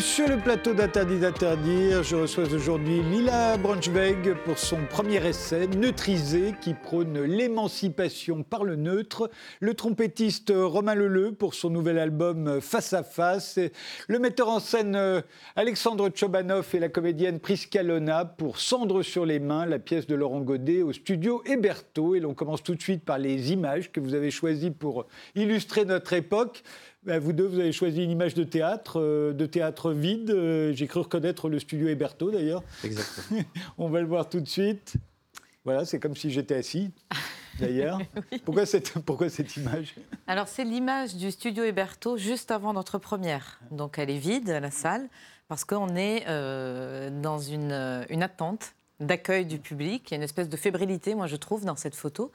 Sur le plateau d'Interdit d'interdire. Je reçois aujourd'hui Lila Braunschweig pour son premier essai, Neutrisé, qui prône l'émancipation par le neutre. Le trompettiste Romain Leleu pour son nouvel album Face à Face. Le metteur en scène euh, Alexandre Tchobanov et la comédienne Prisca Lona pour Cendre sur les mains, la pièce de Laurent Godet au studio Héberto. Et l'on commence tout de suite par les images que vous avez choisies pour illustrer notre époque. Ben, vous deux, vous avez choisi une image de théâtre, euh, de théâtre vide. Euh, j'ai cru reconnaître le studio Héberto d'ailleurs. Exactement. On va le voir tout de suite. Voilà, c'est comme si j'étais assis d'ailleurs. pourquoi, cette, pourquoi cette image? Alors c'est l'image du studio Héberto juste avant notre première. Donc elle est vide, la salle, parce qu'on est euh, dans une, une attente d'accueil du public. Il y a une espèce de fébrilité, moi je trouve, dans cette photo.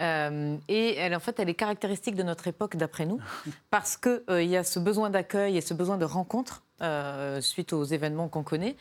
Euh, et elle, en fait, elle est caractéristique de notre époque, d'après nous, parce qu'il euh, y a ce besoin d'accueil et ce besoin de rencontre euh, suite aux événements qu'on connaît.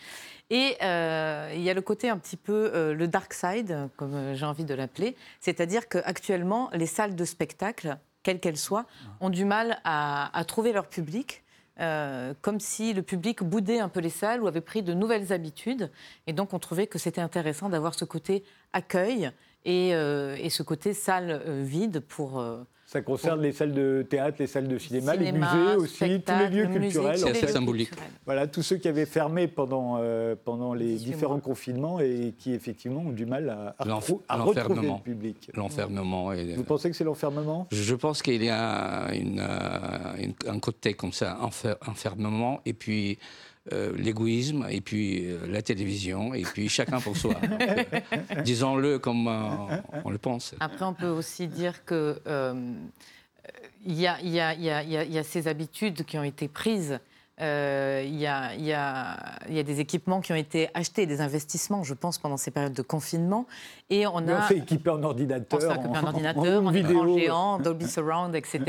Et il y a le côté un petit peu le dark side, comme j'ai envie de l'appeler, c'est-à-dire qu'actuellement, les salles de spectacle, quelles qu'elles soient, ont du mal à, à trouver leur public. Euh, comme si le public boudait un peu les salles ou avait pris de nouvelles habitudes. Et donc, on trouvait que c'était intéressant d'avoir ce côté accueil et, euh, ce côté salle euh, vide pour ça concerne les salles de théâtre, les salles de cinéma, les musées aussi, tous les lieux culturels. C'est assez symbolique. Voilà, tous ceux qui avaient fermé pendant, euh, pendant les différents confinements et qui effectivement ont du mal à, à, retrouver le public. L'enfermement. Vous pensez que c'est l'enfermement? Je pense qu'il y a une, euh, un côté comme ça, enfermement, et puis euh, l'égoïsme et puis euh, la télévision et puis chacun pour soi. Disons-le comme euh, on le pense. Après, on peut aussi dire que il y, y, y, a ces habitudes qui ont été prises euh, il y, a, des équipements qui ont été achetés, des investissements, je pense, pendant ces périodes de confinement. Et on a. fait équiper en ordinateur. On s'est en, ordinateur, en, vidéo. géant, Dolby Surround, etc.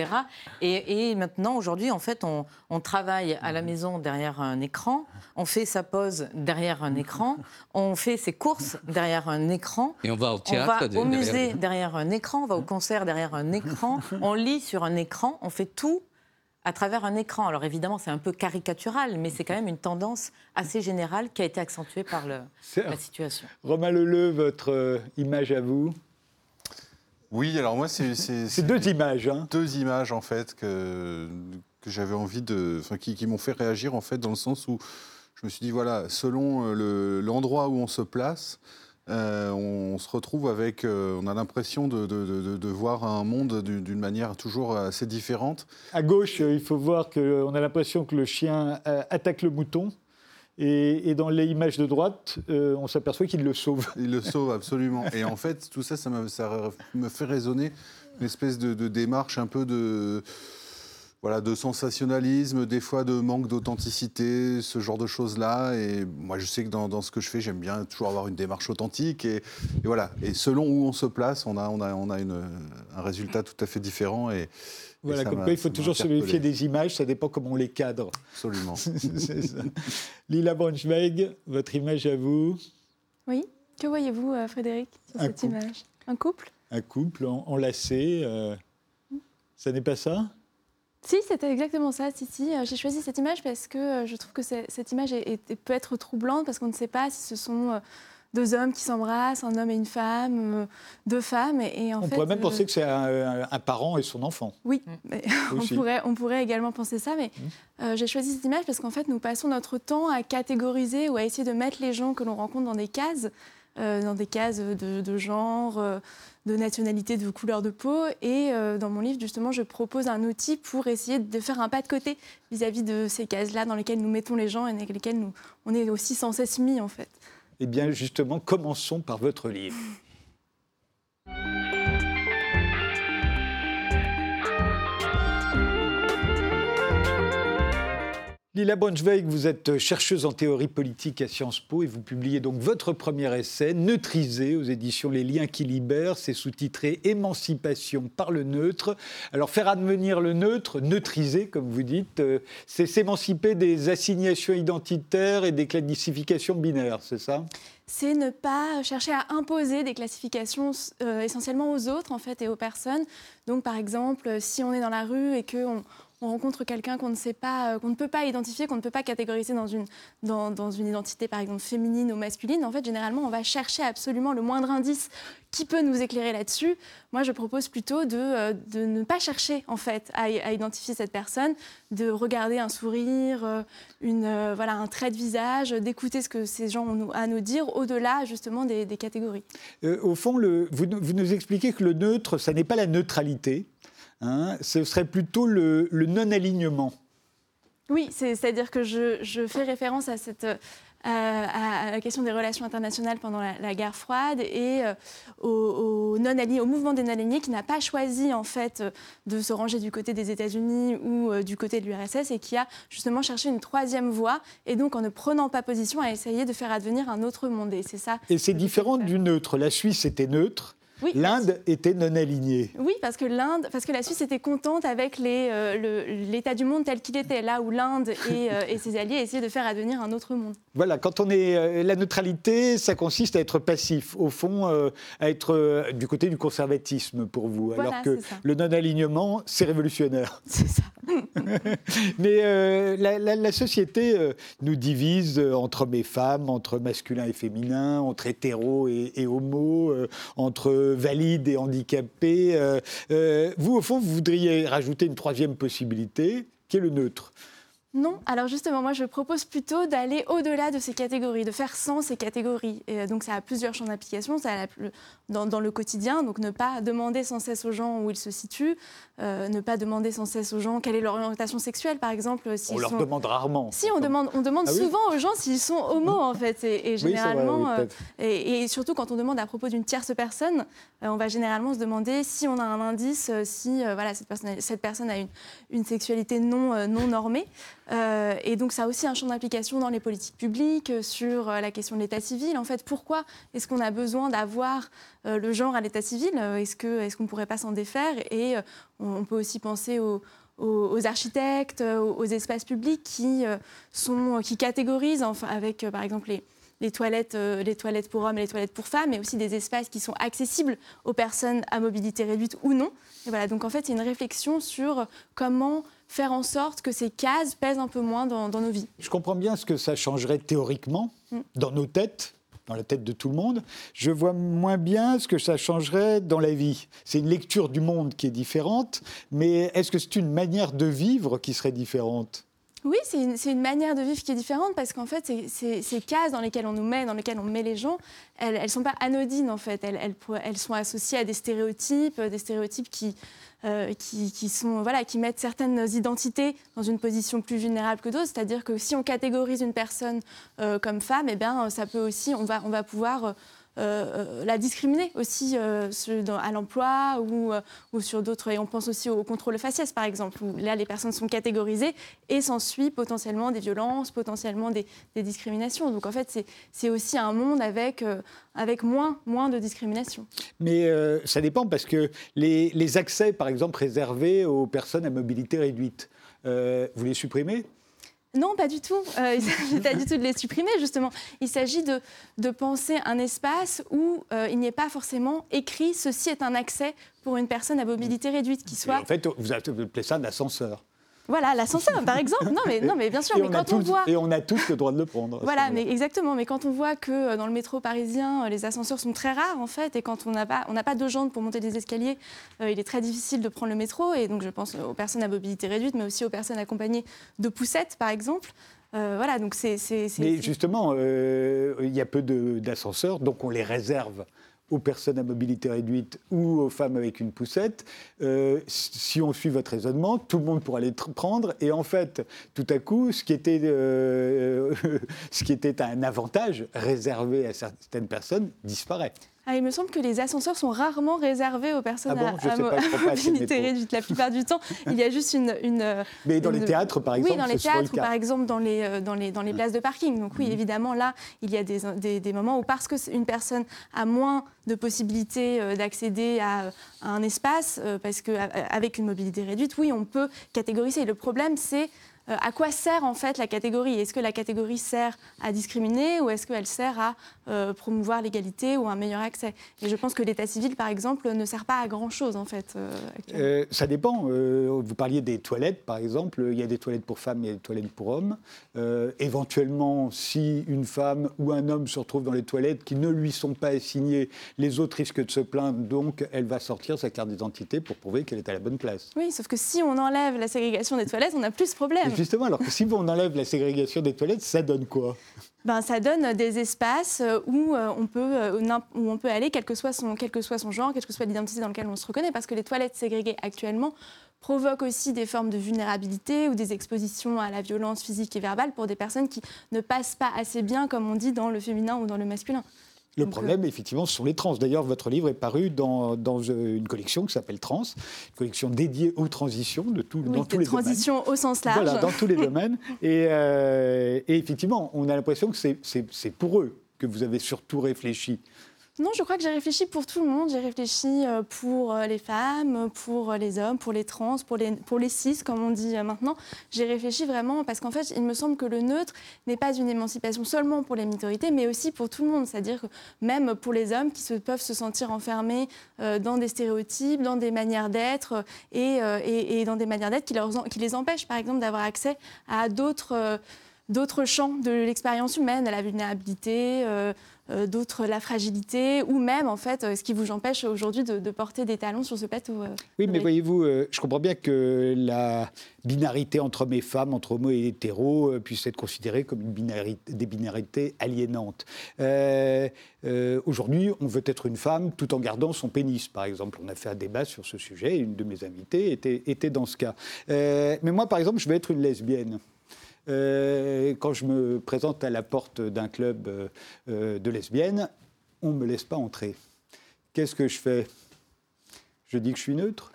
Et, maintenant, aujourd'hui, en fait, on, travaille à la maison derrière un écran, on fait sa pause derrière un écran, on fait ses courses derrière un écran. Et on va au théâtre. On va au musée derrière un écran, on va au concert derrière un écran, on lit sur un écran, on fait tout à travers un écran. Alors évidemment, c'est un peu caricatural, mais c'est quand même une tendance assez générale qui a été accentuée par le, la situation. Romain Leleu, votre euh, image à vous? Oui, alors moi, c'est... C'est deux images. Hein. Deux images, en fait, que, que j'avais envie de... Enfin, qui, qui m'ont fait réagir, en fait, dans le sens où je me suis dit, voilà, selon euh, l'endroit où on se place, euh, on se retrouve avec, euh, on a l'impression de, voir un monde d'une manière toujours assez différente. À gauche, il faut voir qu'on a l'impression que le chien euh, attaque le mouton. Et, dans les images de droite, on s'aperçoit qu'il le sauve. Il le sauve, absolument. Et en fait, tout ça, ça me, ça me fait résonner une espèce de, démarche un peu de voilà, de sensationnalisme, des fois de manque d'authenticité, ce genre de choses-là. Et moi, je sais que dans, ce que je fais, j'aime bien toujours avoir une démarche authentique. Et, voilà. Et selon où on se place, on a, on a, on a une, un résultat tout à fait différent. Et, voilà, comme quoi il faut toujours se méfier des images, ça dépend comment on les cadre. Absolument. Lila Braunschweig, votre image à vous Oui. Que voyez-vous, euh, Frédéric, sur cette image? Un couple? Un couple enlacé. Euh, ça n'est pas ça? Si, c'était exactement ça. Si, si. Euh, j'ai choisi cette image parce que euh, je trouve que cette image peut être troublante parce qu'on ne sait pas si ce sont euh, deux hommes qui s'embrassent, un homme et une femme, deux femmes. Et, on pourrait même penser que c'est un, parent et son enfant. Oui, mm. on, pourrait, on pourrait également penser ça. Mais mm. j'ai choisi cette image parce qu'en fait, nous passons notre temps à catégoriser ou à essayer de mettre les gens que l'on rencontre dans des cases, dans des cases de, genre de nationalité, de couleur de peau. Et euh, dans mon livre, justement, je propose un outil pour essayer de faire un pas de côté vis-à-vis de ces cases-là dans lesquelles nous mettons les gens et dans lesquelles nous, on est aussi sans cesse mis, en fait. Eh bien, justement, commençons par votre livre. Lila Braunschweig, vous êtes chercheuse en théorie politique à Sciences Po et vous publiez donc votre premier essai, Neutrisé, aux éditions Les Liens qui libèrent. C'est sous-titré Émancipation par le neutre. Alors, faire advenir le neutre, neutriser, comme vous dites, euh, c'est s'émanciper des assignations identitaires et des classifications binaires, c'est ça? C'est ne pas chercher à imposer des classifications euh, essentiellement aux autres en fait et aux personnes. Donc par exemple, si on est dans la rue et qu'on on rencontre quelqu'un qu'on ne sait pas, qu'on ne peut pas identifier, qu'on ne peut pas catégoriser dans une, identité par exemple féminine ou masculine, en fait généralement on va chercher absolument le moindre indice qui peut nous éclairer là-dessus. Moi je propose plutôt de, de, ne pas chercher en fait à, identifier cette personne, de regarder un sourire, une, voilà, un trait de visage, d'écouter ce que ces gens ont à nous dire au-delà justement des, catégories. au fond, vous, vous nous expliquez que le neutre, ça n'est pas la neutralité, Hein, ce serait plutôt le, non-alignement. Oui, c'est-à-dire que je, fais référence à cette, à, la question des relations internationales pendant la, guerre froide et euh, au, non au mouvement des non-alignés qui n'a pas choisi en fait de se ranger du côté des États-Unis ou euh, du côté de l'URSS et qui a justement cherché une troisième voie et donc en ne prenant pas position a essayé de faire advenir un autre monde et c'est ça. Et c'est différent du neutre. La Suisse était neutre. L'Inde était non alignée. Oui, parce que l'Inde, parce que la Suisse était contente avec euh, l'état du monde tel qu'il était, là où l'Inde et, euh, et, ses alliés essayaient de faire advenir un autre monde. Voilà, quand on est euh, la neutralité, ça consiste à être passif, au fond, à être du côté du conservatisme pour vous, alors que le non-alignement, c'est révolutionnaire. C'est ça. Mais la, société nous divise entre hommes et femmes, entre masculin et féminin, entre hétéros et, et homo, entre valides et handicapés. Euh, euh, vous, au fond, vous voudriez rajouter une troisième possibilité, qui est le neutre. Non, alors justement, moi je propose plutôt d'aller au-delà de ces catégories, de faire sans ces catégories. Et euh, donc ça a plusieurs champs d'application, ça a dans, dans, le quotidien, donc ne pas demander sans cesse aux gens où ils se situent, euh, ne pas demander sans cesse aux gens quelle est leur orientation sexuelle, par exemple. On leur demande rarement. Si, on demande, on demande ah souvent aux gens s'ils sont homo, en fait. Et, généralement, euh, et, surtout quand on demande à propos d'une tierce personne, on va généralement se demander si on a un indice, si voilà, cette, personne, cette personne a une, une sexualité non, non normée. Euh, et donc ça a aussi un champ d'application dans les politiques publiques, euh, sur euh, la question de l'état civil. En fait, pourquoi est-ce qu'on a besoin d'avoir le genre à l'état civil? Est-ce qu'on ne pourrait pas s'en défaire? Et on, peut aussi penser aux, architectes, aux, espaces publics qui, sont, qui catégorisent, avec par exemple les, les toilettes, les toilettes pour hommes et les toilettes pour femmes, mais aussi des espaces qui sont accessibles aux personnes à mobilité réduite ou non. Et voilà, donc en fait, c'est une réflexion sur comment faire en sorte que ces cases pèsent un peu moins dans, nos vies. Je comprends bien ce que ça changerait théoriquement mm. dans nos têtes, dans la tête de tout le monde. Je vois moins bien ce que ça changerait dans la vie. C'est une lecture du monde qui est différente, mais est-ce que c'est une manière de vivre qui serait différente? Oui, c'est une, manière de vivre qui est différente parce qu'en fait, ces, cases dans lesquelles on nous met, dans lesquelles on met les gens, elles ne sont pas anodines en fait. Elles, sont associées à des stéréotypes, des stéréotypes qui, euh, qui, sont, voilà, qui mettent certaines identités dans une position plus vulnérable que d'autres. C'est-à-dire que si on catégorise une personne euh, comme femme, eh bien, ça peut aussi, on va, on va pouvoir euh, euh, la discriminer aussi euh, à l'emploi ou, sur d'autres. Et on pense aussi au contrôle faciès, par exemple, où là, les personnes sont catégorisées et s'ensuit potentiellement des violences, potentiellement des, discriminations. Donc, en fait, c'est aussi un monde avec, moins de discrimination. Mais ça dépend parce que les, les, accès, par exemple, réservés aux personnes à mobilité réduite, vous les supprimez? Non, pas du tout. Euh, il ne s'agit pas du tout de les supprimer, justement. Il s'agit de, de, penser un espace où euh, il n'y ait pas forcément écrit ceci est un accès pour une personne à mobilité réduite qui soit. en fait, vous appelez ça un ascenseur. Voilà, l'ascenseur, par exemple. Non, mais, non, mais bien sûr. Et, mais on quand on voit... et on a tous le droit de le prendre. Voilà, mais exactement. Mais quand on voit que euh, dans le métro parisien, euh, les ascenseurs sont très rares, en fait, et quand on n'a pas, on pas jambes pour monter des escaliers, euh, il est très difficile de prendre le métro. Et donc, je pense aux personnes à mobilité réduite, mais aussi aux personnes accompagnées de poussettes, par exemple. voilà, donc c'est. Mais justement, il y a peu d'ascenseurs, donc on les réserve aux personnes à mobilité réduite ou aux femmes avec une poussette, euh, si on suit votre raisonnement, tout le monde pourra les prendre. Et en fait, tout à coup, ce qui était, euh, ce qui était un avantage réservé à certaines personnes disparaît. Ah, il me semble que les ascenseurs sont rarement réservés aux personnes ah à, mobilité réduite. La plupart du temps, il y a juste une. une Mais dans les théâtres, par exemple Oui, dans les théâtres ou par exemple dans les, euh, dans les, dans les places de parking. Donc, oui, mmh. évidemment, là, il y a des, des, des moments où, parce qu'une personne a moins de possibilités euh, d'accéder à, un espace, euh, parce qu'avec une mobilité réduite, oui, on peut catégoriser. Le problème, c'est euh, à quoi sert en fait la catégorie? Est-ce que la catégorie sert à discriminer ou est-ce qu'elle sert à euh, promouvoir l'égalité ou un meilleur accès? Et je pense que l'état civil, par exemple, ne sert pas à grand-chose en fait. Euh, ça dépend. vous parliez des toilettes, par exemple. Il y a des toilettes pour femmes, il y a des toilettes pour hommes. éventuellement, si une femme ou un homme se retrouve dans les toilettes qui ne lui sont pas assignées, les autres risquent de se plaindre, donc elle va sortir sa carte d'identité pour prouver qu'elle est à la bonne place. Oui, sauf que si on enlève la ségrégation des toilettes, on a plus de problèmes justement, alors que si on enlève la ségrégation des toilettes, ça donne quoi? Ben, ça donne des espaces euh, où euh, on, peut, euh, où on peut aller, quel que, soit son, quel que soit son genre, quelle que soit l'identité dans laquelle on se reconnaît, parce que les toilettes ségrégées actuellement provoquent aussi des formes de vulnérabilité ou des expositions à la violence physique et verbale pour des personnes qui ne passent pas assez bien, comme on dit, dans le féminin ou dans le masculin. Le problème, effectivement, ce sont les trans. D'ailleurs, votre livre est paru dans, euh, une collection qui s'appelle Trans, une collection dédiée aux transitions de tout, dans tous les transitions au sens large. Voilà, dans tous les domaines. Et, euh, et effectivement, on a l'impression que c'est pour eux que vous avez surtout réfléchi. Non, je crois que j'ai réfléchi pour tout le monde. J'ai réfléchi euh, pour euh, les femmes, pour euh, les hommes, pour les trans, pour les, pour les cis, comme on dit maintenant. J'ai réfléchi vraiment parce qu'en fait, il me semble que le neutre n'est pas une émancipation seulement pour les minorités, mais aussi pour tout le monde. C'est-à-dire que même pour les hommes qui peuvent se sentir enfermés dans des stéréotypes, dans des manières d'être et, dans des manières d'être qui, les empêchent, par exemple, d'avoir accès à d'autres champs de l'expérience humaine, à la vulnérabilité, d'autres la fragilité, ou même en fait euh, ce qui vous empêche aujourd'hui de, porter des talons sur ce plateau. Euh, oui, mais voyez-vous, je comprends bien que la binarité entre hommes et femmes, entre homo et hétéros, puisse être considérée comme une binarité, des binarités aliénantes. aujourd'hui, on veut être une femme tout en gardant son pénis, par exemple. On a fait un débat sur ce sujet, une de mes invitées était, était dans ce cas. mais moi, par exemple, je veux être une lesbienne. Euh, quand je me présente à la porte d'un club euh, euh, de lesbiennes, on ne me laisse pas entrer. Qu'est-ce que je fais? Je dis que je suis neutre.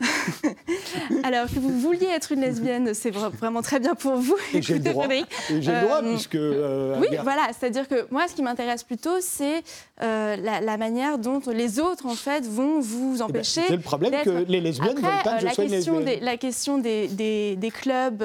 Alors que vous vouliez être une lesbienne, c'est vraiment très bien pour vous. Et j'ai le droit. Et j'ai le droit, puisque. oui, voilà. C'est-à-dire que moi, ce qui m'intéresse plutôt, c'est la, manière dont les autres, en fait, vont vous eh ben, empêcher. c'est le problème que les lesbiennes veulent pas que je sois une lesbienne. Des, la question des, des, clubs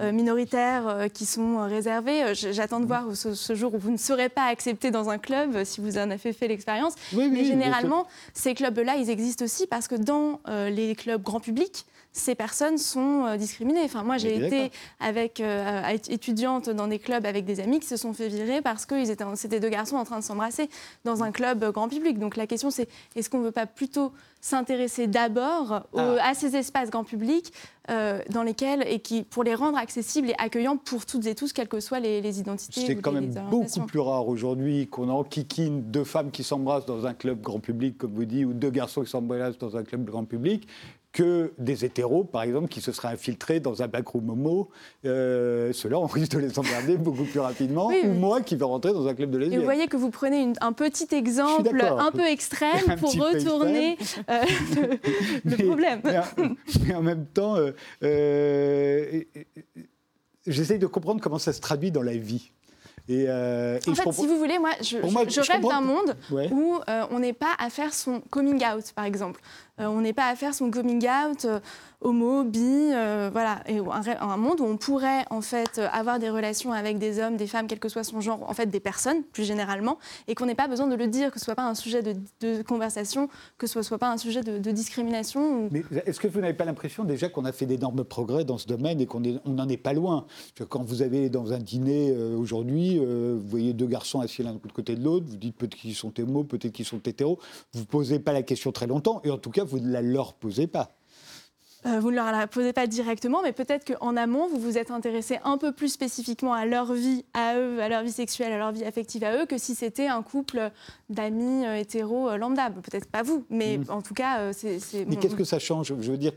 minoritaires qui sont réservés, j'attends de voir ce, jour où vous ne serez pas accepté dans un club, si vous en avez fait l'expérience. Mais généralement, ces clubs-là, ils existent aussi parce que dans euh, les clubs grand public, ces personnes sont euh, discriminées. Enfin, moi, j'ai été avec, euh, étudiante dans des clubs avec des amis qui se sont fait virer parce que c'était deux garçons en train de s'embrasser dans un club grand public. Donc la question, c'est est-ce qu'on ne veut pas plutôt s'intéresser d'abord ah. à ces espaces grand public dans lesquels, et qui, pour les rendre accessibles et accueillants pour toutes et tous, quelles que soient les, identités. C'est quand même beaucoup plus rare aujourd'hui qu'on enquiquine deux femmes qui s'embrassent dans un club grand public, comme vous dites, ou deux garçons qui s'embrassent dans un club grand public, que des hétéros, par exemple, qui se seraient infiltrés dans un backroom homo. Euh, Ceux-là, on risque de les emmerder beaucoup plus rapidement. Ou moi qui vais rentrer dans un club de lesbiennes. Et vous voyez que vous prenez un petit exemple un peu extrême pour retourner euh, le, problème. Mais, en même temps, euh, euh j'essaye de comprendre comment ça se traduit dans la vie. Et, euh, en fait, si vous voulez, moi, je, rêve d'un monde où on n'est pas à faire son coming out, par exemple. On n'est pas à faire son coming out homo, bi, euh, voilà, et un, monde où on pourrait en fait avoir des relations avec des hommes, des femmes, quel que soit son genre, en fait des personnes plus généralement, et qu'on n'ait pas besoin de le dire, que ce soit pas un sujet de, conversation, que ce soit pas un sujet de, discrimination. Mais est-ce que vous n'avez pas l'impression déjà qu'on a fait d'énormes progrès dans ce domaine et qu'on n'en est pas loin? Quand vous avez dans un dîner euh, aujourd'hui, euh, vous voyez deux garçons assis l'un de côté de l'autre, vous dites peut-être qu'ils sont homo, peut-être qu'ils sont hétéros, vous posez pas la question très longtemps, et en tout cas vous ne la leur posez pas. Euh, vous ne leur la posez pas directement, mais peut-être qu'en amont, vous vous êtes intéressé un peu plus spécifiquement à leur vie, à eux, à leur vie sexuelle, à leur vie affective à eux, que si c'était un couple d'amis euh, hétéros euh, lambda. Peut-être pas vous, mais mm. en tout cas, c'est. Mais qu'est-ce que ça change? Je veux dire,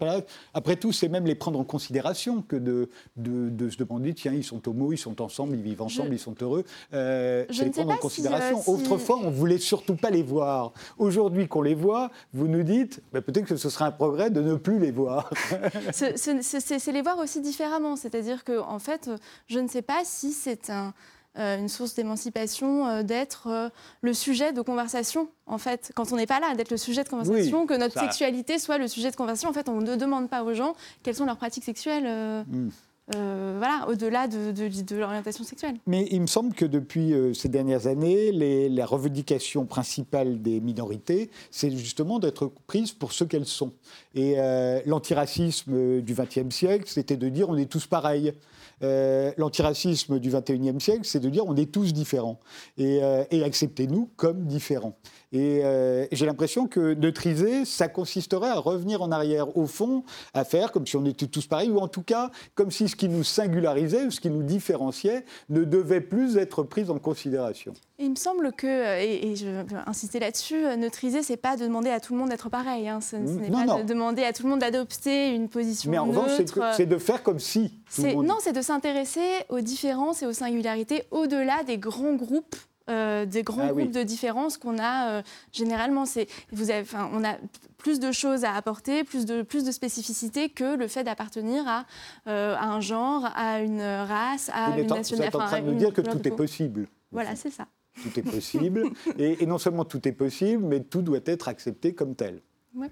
après tout, c'est même les prendre en considération que de, de, se demander tiens, ils sont homo, ils sont ensemble, ils vivent ensemble, ils sont heureux. c'est les prendre en considération. Autrefois, on voulait surtout pas les voir. Aujourd'hui qu'on les voit, vous nous dites bah, peut-être que ce serait un progrès de ne plus les voir. c'est les voir aussi différemment. C'est-à-dire que, en fait, je ne sais pas si c'est un, euh, une source d'émancipation euh, d'être euh, le sujet de conversation, en fait, quand on n'est pas là, d'être le sujet de conversation, que notre sexualité soit le sujet de conversation. En fait, on ne demande pas aux gens quelles sont leurs pratiques sexuelles. Hmm. Euh, voilà, au-delà de, l'orientation sexuelle. Mais il me semble que depuis euh, ces dernières années, les, la revendication principale des minorités, c'est justement d'être prises pour ce qu'elles sont. Et euh, l'antiracisme du XXe siècle, c'était de dire on est tous pareils. L'antiracisme du XXIe siècle, c'est de dire on est tous différents et acceptez-nous comme différents. Et euh, j'ai l'impression que neutriser, ça consisterait à revenir en arrière, au fond, à faire comme si on était tous pareils, ou en tout cas comme si ce qui nous singularisait ou ce qui nous différenciait ne devait plus être pris en considération. Il me semble que, euh, et, je veux insister là-dessus, euh, neutriser, c'est pas de demander à tout le monde d'être pareil. Hein. Ce, n'est pas de demander à tout le monde d'adopter une position Mais en revanche, c'est de faire comme si. Non, c'est de s'intéresser aux différences et aux singularités au-delà des grands groupes euh, des grands ah groupes de différences qu'on a euh, généralement. Vous avez, on a plus de choses à apporter, plus de, plus de spécificités que le fait d'appartenir à, euh, à, un genre, à une race, à une nationalité. Vous êtes en train de nous dire que tout est possible. Voilà, c'est ça. Tout est possible. et, non seulement tout est possible, mais tout doit être accepté comme tel. Ouais.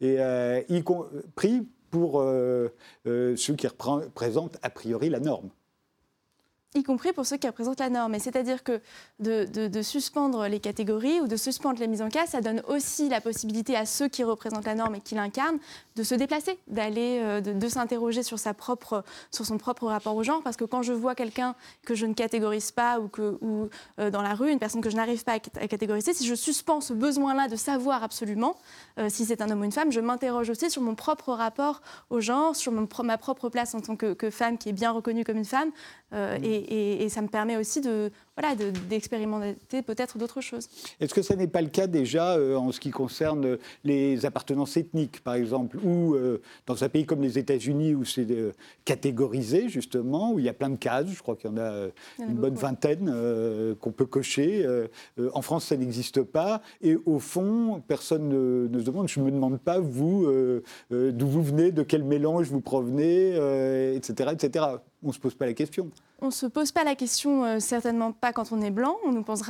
Et y compris pour ceux qui représentent a priori la norme y compris pour ceux qui représentent la norme. C'est-à-dire que de, suspendre les catégories ou de suspendre les mises en cas, ça donne aussi la possibilité à ceux qui représentent la norme et qui l'incarnent de se déplacer, d'aller, euh, de, s'interroger sur, sa propre, sur son propre rapport au genre. Parce que quand je vois quelqu'un que je ne catégorise pas ou, que, ou euh, dans la rue, une personne que je n'arrive pas à, catégoriser, si je suspends ce besoin-là de savoir absolument euh, si c'est un homme ou une femme, je m'interroge aussi sur mon propre rapport au genre, sur ma propre place en tant que, que, femme qui est bien reconnue comme une femme. et, et, ça me permet aussi de, voilà, d'expérimenter peut-être d'autres choses. Est-ce que ça n'est pas le cas déjà euh, en ce qui concerne les appartenances ethniques, par exemple, ou euh, dans un pays comme les États-Unis où c'est euh, catégorisé justement, où il y a plein de cases, je crois qu'il y en a une bonne vingtaine qu'on peut cocher. en France, ça n'existe pas, et au fond, personne ne, se demande. Je ne me demande pas vous d'où vous venez, de quel mélange vous provenez, etc., etc. On ne se pose pas la question. On ne se pose pas la question, euh, certainement quand on est blanc. On nous, pose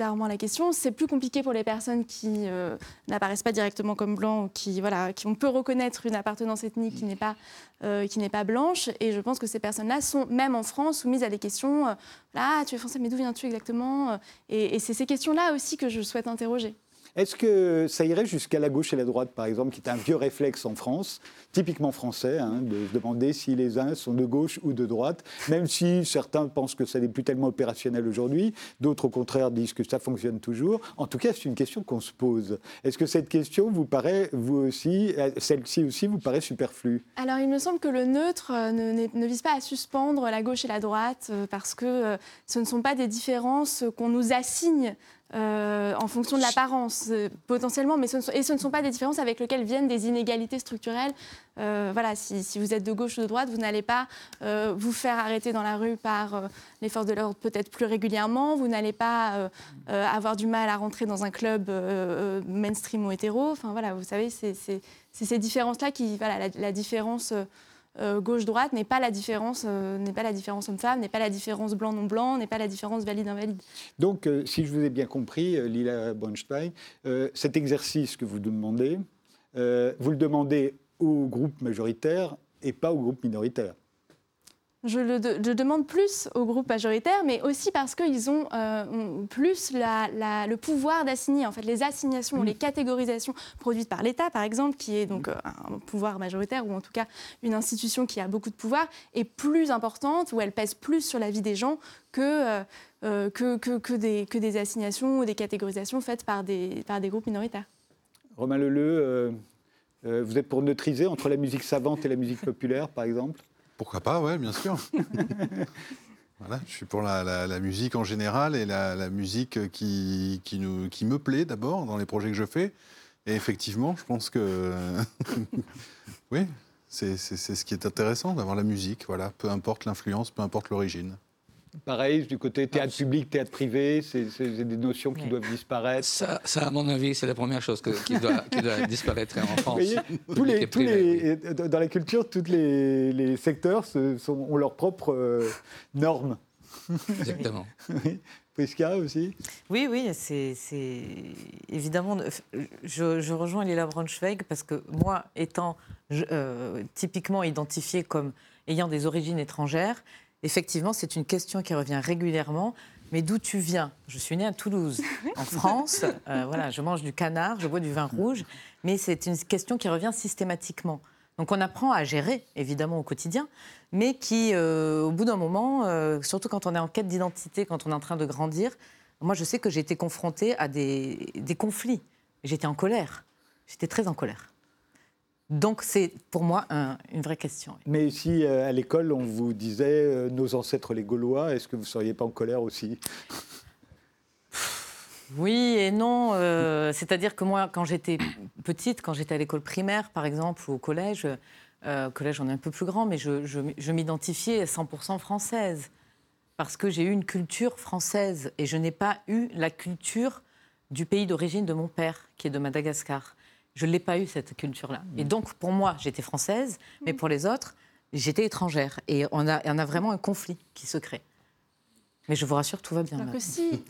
rarement la question. C'est plus compliqué pour les personnes qui euh, n'apparaissent pas directement comme blancs ou qui, voilà, qui on peut reconnaître une appartenance ethnique qui n'est pas, euh, pas blanche. Et je pense que ces personnes-là sont, même en France, soumises à des questions. là, tu es français, mais d'où viens-tu exactement? Et c'est ces questions-là aussi que je souhaite interroger. Est-ce que ça irait jusqu'à la gauche et la droite, par exemple, qui est un vieux réflexe en France, typiquement français, hein, de se demander si les uns sont de gauche ou de droite, même si certains pensent que ça n'est plus tellement opérationnel aujourd'hui, d'autres au contraire disent que ça fonctionne toujours. En tout cas, c'est une question qu'on se pose. Est-ce que cette question vous paraît, vous aussi, euh, celle-ci aussi, vous paraît superflue? Alors, il me semble que le neutre euh, ne, vise pas à suspendre la gauche et la droite, euh, parce que ce ne sont pas des différences qu'on nous assigne euh, en fonction de l'apparence, euh, potentiellement, mais ce ne, et ce ne sont pas des différences avec lesquelles viennent des inégalités structurelles. Euh, voilà, si, vous êtes de gauche ou de droite, vous n'allez pas vous faire arrêter dans la rue par les forces de l'ordre peut-être plus régulièrement, vous n'allez pas avoir du mal à rentrer dans un club mainstream ou hétéro. Enfin voilà, vous savez, c'est ces différences-là qui, voilà, la différence euh, gauche-droite n'est pas la différence, euh, n'est pas la différence homme-femme, n'est pas la différence blanc-non-blanc, n'est pas la différence valide-invalide. Donc, euh, si je vous ai bien compris, Lila Bronstein, cet exercice que vous demandez, vous le demandez au groupe majoritaire et pas au groupe minoritaire. Je le demande plus au groupe majoritaire, mais aussi parce qu'ils ont euh, plus le pouvoir d'assigner. En fait, les assignations, les catégorisations produites par l'État, par exemple, qui est donc euh, un pouvoir majoritaire, ou en tout cas une institution qui a beaucoup de pouvoir, est plus importante, ou elle pèse plus sur la vie des gens que, euh, que, que, des, que des assignations ou des catégorisations faites par des, par des groupes minoritaires. Romain Leleu, vous êtes pour neutriser entre la musique savante et la musique populaire, par exemple? Pourquoi pas, ouais, bien sûr. voilà, je suis pour la, musique en général et la, musique qui, qui, nous, qui me plaît d'abord dans les projets que je fais. Et effectivement, je pense que oui, c'est ce qui est intéressant d'avoir la musique, voilà, peu importe l'influence, peu importe l'origine. Pareil, du côté théâtre public, théâtre privé, c'est des notions qui doivent disparaître. Ça, à mon avis, c'est la première chose qui, doit, disparaître en France. tous les, tous les, dans la culture, tous les, secteurs ont leurs propres euh, normes. Exactement. Prisca aussi? Oui, oui, c'est évidemment. Je, je, rejoins Lila Braunschweig parce que moi, étant euh, typiquement identifiée comme ayant des origines étrangères, effectivement, c'est une question qui revient régulièrement. Mais d'où tu viens? Je suis née à Toulouse, en France. Euh, voilà, je mange du canard, je bois du vin rouge, mais c'est une question qui revient systématiquement. Donc on apprend à gérer, évidemment, au quotidien, mais qui, euh, au bout d'un moment, euh, surtout quand on est en quête d'identité, quand on est en train de grandir, moi je sais que j'ai été confrontée à des, conflits. J'étais en colère. J'étais très en colère. Donc c'est pour moi une vraie question. Mais si euh, à l'école on vous disait nos ancêtres les Gaulois, est-ce que vous ne seriez pas en colère aussi? Oui et non. Euh, c'est-à-dire que moi, quand j'étais petite, quand j'étais à l'école primaire, par exemple, ou au collège, euh, collège, on est un peu plus grand, mais je, je, m'identifiais 100% française. Parce que j'ai eu une culture française et je n'ai pas eu la culture du pays d'origine de mon père, qui est de Madagascar. Je ne l'ai pas eu, cette culture-là. Et mmh. donc, pour moi, j'étais française, mais pour les autres, j'étais étrangère. Et on a, on a vraiment un conflit qui se crée. Mais je vous rassure, tout va bien. Alors que si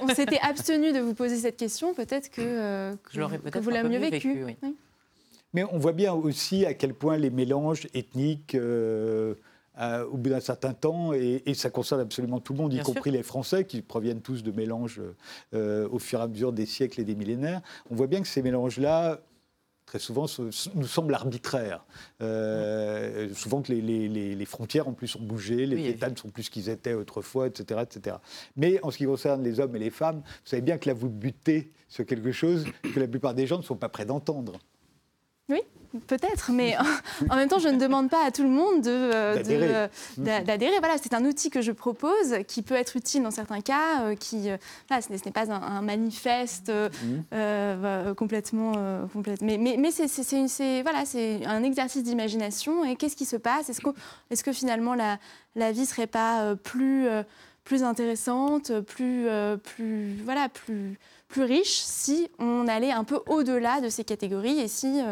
on, s'était abstenu de vous poser cette question, peut-être que, euh, que, vous l'avez mieux vécu. Mais on voit bien aussi à quel point les mélanges ethniques, euh, au bout d'un certain temps, et, ça concerne absolument tout le monde, y compris les Français, qui proviennent tous de mélanges euh, au fur et à mesure des siècles et des millénaires, on voit bien que ces mélanges-là très souvent nous semble arbitraire. Euh, souvent que les, frontières en plus ont bougé, les États ne sont plus ce qu'ils étaient autrefois, etc., etc. Mais en ce qui concerne les hommes et les femmes, vous savez bien que là vous butez sur quelque chose que la plupart des gens ne sont pas prêts d'entendre. Oui, Peut-être, mais en même temps, je ne demande pas à tout le monde euh, euh, d'adhérer. Voilà, c'est un outil que je propose qui peut être utile dans certains cas. Euh, qui, ce n'est pas un, manifeste mmh. complètement, Mais, mais, c'est voilà, un exercice d'imagination. Et qu'est-ce qui se passe? Est-ce que, est que finalement la, la vie serait pas plus, plus intéressante, plus, plus, voilà, plus, plus riche si on allait un peu au-delà de ces catégories et si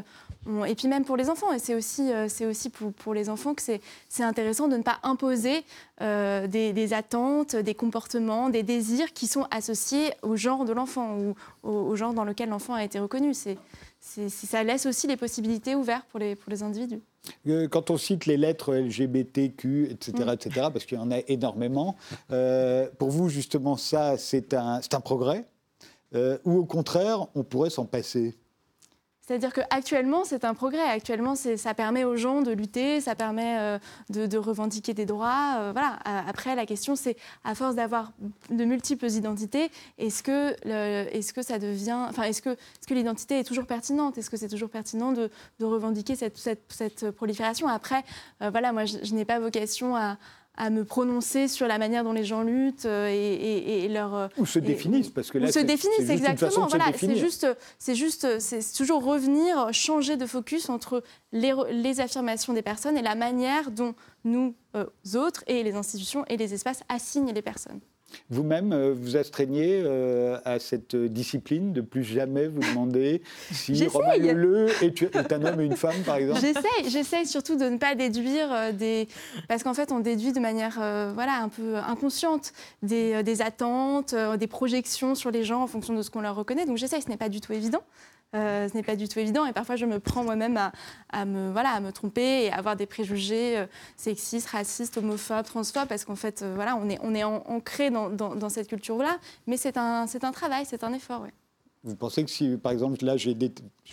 et puis même pour les enfants, et c'est aussi, euh, c'est aussi pour, les enfants que c'est intéressant de ne pas imposer euh, des, attentes, des comportements, des désirs qui sont associés au genre de l'enfant ou au, genre dans lequel l'enfant a été reconnu. C'est, ça laisse aussi les possibilités ouvertes pour les, pour les individus. Euh, quand on cite les lettres LGBTQ, etc., etc., parce qu'il y en a énormément, pour vous, justement, ça, c'est un, un progrès? Ou au contraire, on pourrait s'en passer c'est-à-dire qu'actuellement, c'est un progrès. Actuellement, ça permet aux gens de lutter, ça permet euh, de, revendiquer des droits. Euh, voilà. Après, la question, c'est à force d'avoir de multiples identités, est-ce que, est que ça devient. Enfin, est-ce que, est que l'identité est toujours pertinente? Est-ce que c'est toujours pertinent de, revendiquer cette, cette, prolifération? Après, euh, voilà, moi, je n'ai pas vocation à à me prononcer sur la manière dont les gens luttent euh, et, leur euh, ou se définissent parce que là se définissent exactement voilà c'est juste c'est juste c'est toujours revenir changer de focus entre les, les, affirmations des personnes et la manière dont nous euh, autres et les institutions et les espaces assignent les personnes vous-même, euh, vous astreignez euh, à cette discipline de plus jamais vous demander si Romain Leleu est, un homme ou une femme, par exemple J'essaye, j'essaye surtout de ne pas déduire euh, des... Parce qu'en fait, on déduit de manière voilà, un peu inconsciente des, des attentes, des projections sur les gens en fonction de ce qu'on leur reconnaît. Donc j'essaye, ce n'est pas du tout évident. Euh, ce n'est pas du tout évident et parfois je me prends moi-même à, me, voilà, à me tromper et à avoir des préjugés euh, sexistes, racistes, homophobes, transphobes parce qu'en fait euh, voilà, on est, on est ancré dans, dans, cette culture-là, mais c'est un, un travail, c'est un effort. Vous pensez que si par exemple là je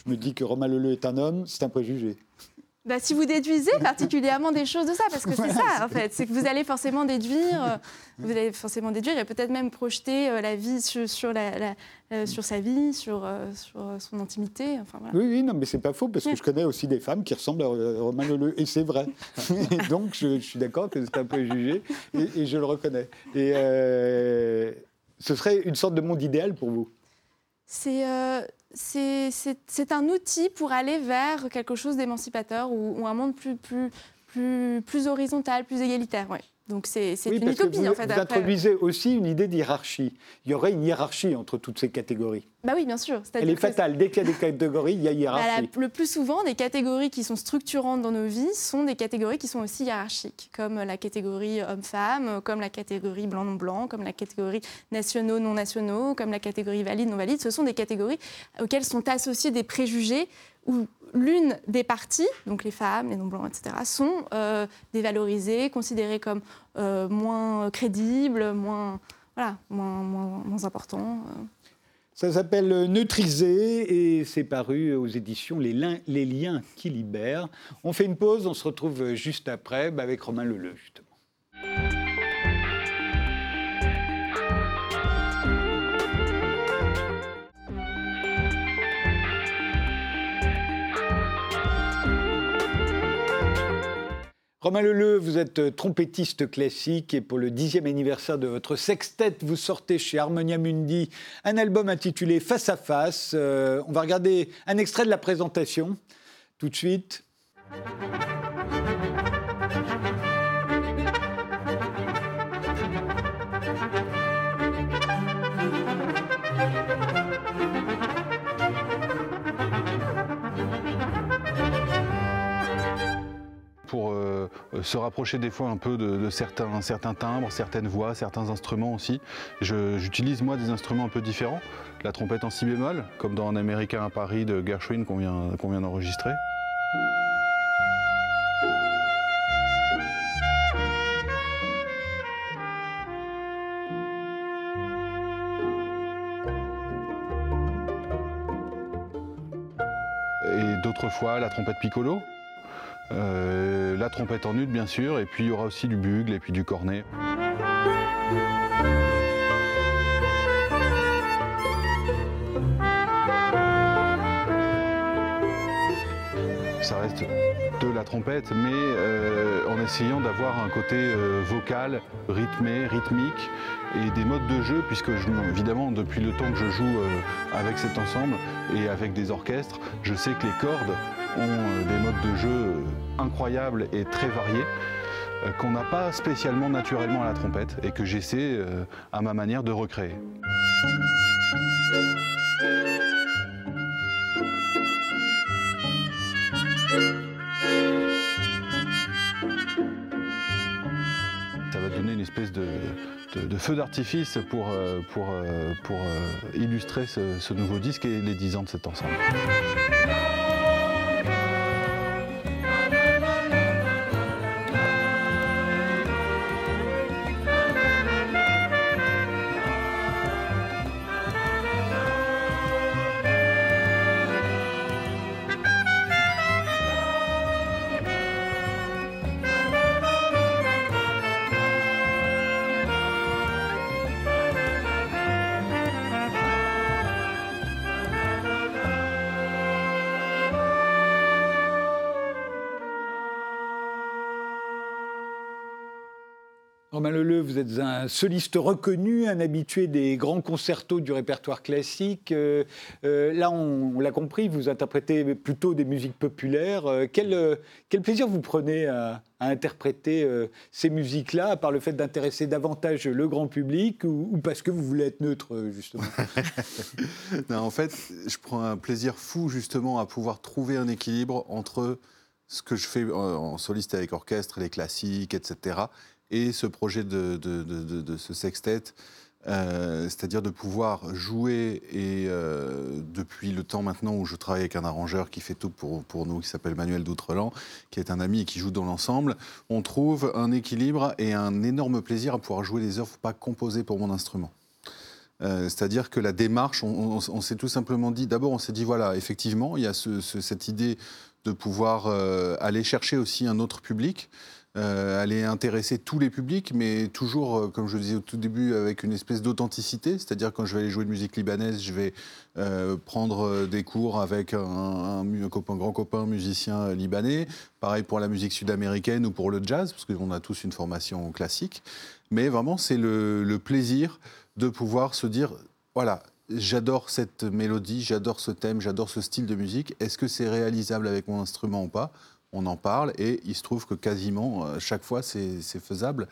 me dis que Romain Leleu est un homme, c'est un préjugé? Bah, si vous déduisez particulièrement des choses de ça, parce que c'est ça en fait, c'est que vous allez forcément déduire, euh, vous allez forcément déduire et peut-être même projeter euh, la vie sur, la, euh, sur sa vie, sur, sur son intimité. Enfin, Oui, oui, non, mais c'est pas faux parce que je connais aussi des femmes qui ressemblent à Romain Leleu et c'est vrai. donc je, suis d'accord que c'est un peu jugé et, et, je le reconnais. Et ce serait une sorte de monde idéal pour vous? C'est c'est un outil pour aller vers quelque chose d'émancipateur ou, un monde plus, horizontal, plus égalitaire. Donc c'est oui, une utopie vous, en fait. Vous introduisez aussi une idée d'hierarchie. Il y aurait une hiérarchie entre toutes ces catégories. Bah oui, bien sûr. Elle est fatale. Dès qu'il y a des catégories, il y a hiérarchie. Bah, le plus souvent, des catégories qui sont structurantes dans nos vies sont des catégories qui sont aussi hiérarchiques, comme la catégorie homme-femme, comme la catégorie blanc-non-blanc, comme la catégorie nationaux-non-nationaux, comme la catégorie valide-non-valide. Ce sont des catégories auxquelles sont associés des préjugés où l'une des parties, donc les femmes, les non-blancs, etc., sont euh, dévalorisées, considérées comme euh, moins crédibles, moins, voilà, moins, moins, moins importants. Euh. Ça s'appelle Neutriser et c'est paru aux éditions les, liens qui libèrent. On fait une pause, on se retrouve juste après bah, avec Romain Leleu, Romain Leleu, vous êtes euh, trompettiste classique et pour le dixième anniversaire de votre sextet, vous sortez chez Harmonia Mundi un album intitulé Face à Face. Euh, on va regarder un extrait de la présentation tout de suite. Se rapprocher des fois un peu de, certains, certains, timbres, certaines voix, certains instruments aussi. J'utilise moi des instruments un peu différents. La trompette en si bémol, comme dans Un Américain à Paris de Gershwin qu'on vient, vient d'enregistrer. Et d'autres fois la trompette piccolo, euh, la trompette en ut bien sûr, et puis il y aura aussi du bugle et puis du cornet. Ça reste de la trompette, mais euh, en essayant d'avoir un côté euh, vocal, rythmé, rythmique, et des modes de jeu, puisque évidemment, depuis le temps que je joue avec cet ensemble et avec des orchestres, je sais que les cordes euh, des modes de jeu euh, incroyables et très variés euh, qu'on n'a pas spécialement naturellement à la trompette et que j'essaie à ma manière de recréer. Ça va donner une espèce de, feu d'artifice pour, pour, pour illustrer ce, ce nouveau disque et les 10 ans de cet ensemble. Êtes un soliste reconnu, un habitué des grands concertos du répertoire classique. Euh, euh, là, on, l'a compris, vous interprétez plutôt des musiques populaires. Euh, quel, plaisir vous prenez à, interpréter ces musiques-là, par le fait d'intéresser davantage le grand public ou, parce que vous voulez être neutre, justement En fait, je prends un plaisir fou, justement, à pouvoir trouver un équilibre entre ce que je fais en soliste avec orchestre, les classiques, etc., et ce projet de, ce sextet, euh, c'est-à-dire de pouvoir jouer, et euh, depuis le temps maintenant où je travaille avec un arrangeur qui fait tout pour, pour nous, qui s'appelle Manuel Doutrelan, qui est un ami et qui joue dans l'ensemble, on trouve un équilibre et un énorme plaisir à pouvoir jouer des œuvres pas composées pour mon instrument. Euh, c'est-à-dire que la démarche, on, s'est tout simplement dit, d'abord on s'est dit, voilà, effectivement, il y a cette idée de pouvoir aller chercher aussi un autre public. Euh, aller intéresser tous les publics, mais toujours, euh, comme je le disais au tout début, avec une espèce d'authenticité. C'est-à-dire, quand je vais aller jouer de musique libanaise, je vais euh, prendre des cours avec un, grand copain musicien libanais. Pareil pour la musique sud-américaine ou pour le jazz, parce qu'on a tous une formation classique. Mais vraiment, c'est le plaisir de pouvoir se dire voilà, j'adore cette mélodie, j'adore ce thème, j'adore ce style de musique. Est-ce que c'est réalisable avec mon instrument ou pas? On en parle, et il se trouve que quasiment chaque fois, c'est faisable.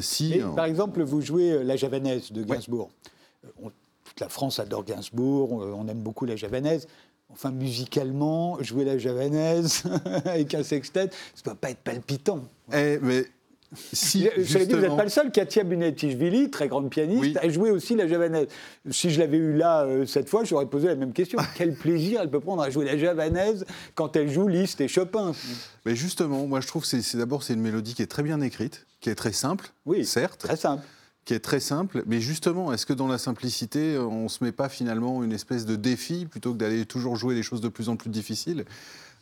si, Par exemple, vous jouez la javanaise de Gainsbourg. toute la France adore Gainsbourg, on aime beaucoup la javanaise. Enfin, musicalement, jouer la javanaise avec un sextet, ça ne doit pas être palpitant. Eh, mais si, je dit, vous n'êtes pas le seul. Katia Bunetichvili, très grande pianiste, a joué aussi la javanaise. Si je l'avais eu là euh, cette fois, j'aurais posé la même question. Quel plaisir elle peut prendre à jouer la javanaise quand elle joue Liszt et Chopin Mais justement, moi je trouve que c'est d'abord c'est une mélodie qui est très bien écrite, qui est très simple, oui, certes. Très simple qui est très simple. Mais justement, est-ce que dans la simplicité, on ne se met pas finalement une espèce de défi plutôt que d'aller toujours jouer des choses de plus en plus difficiles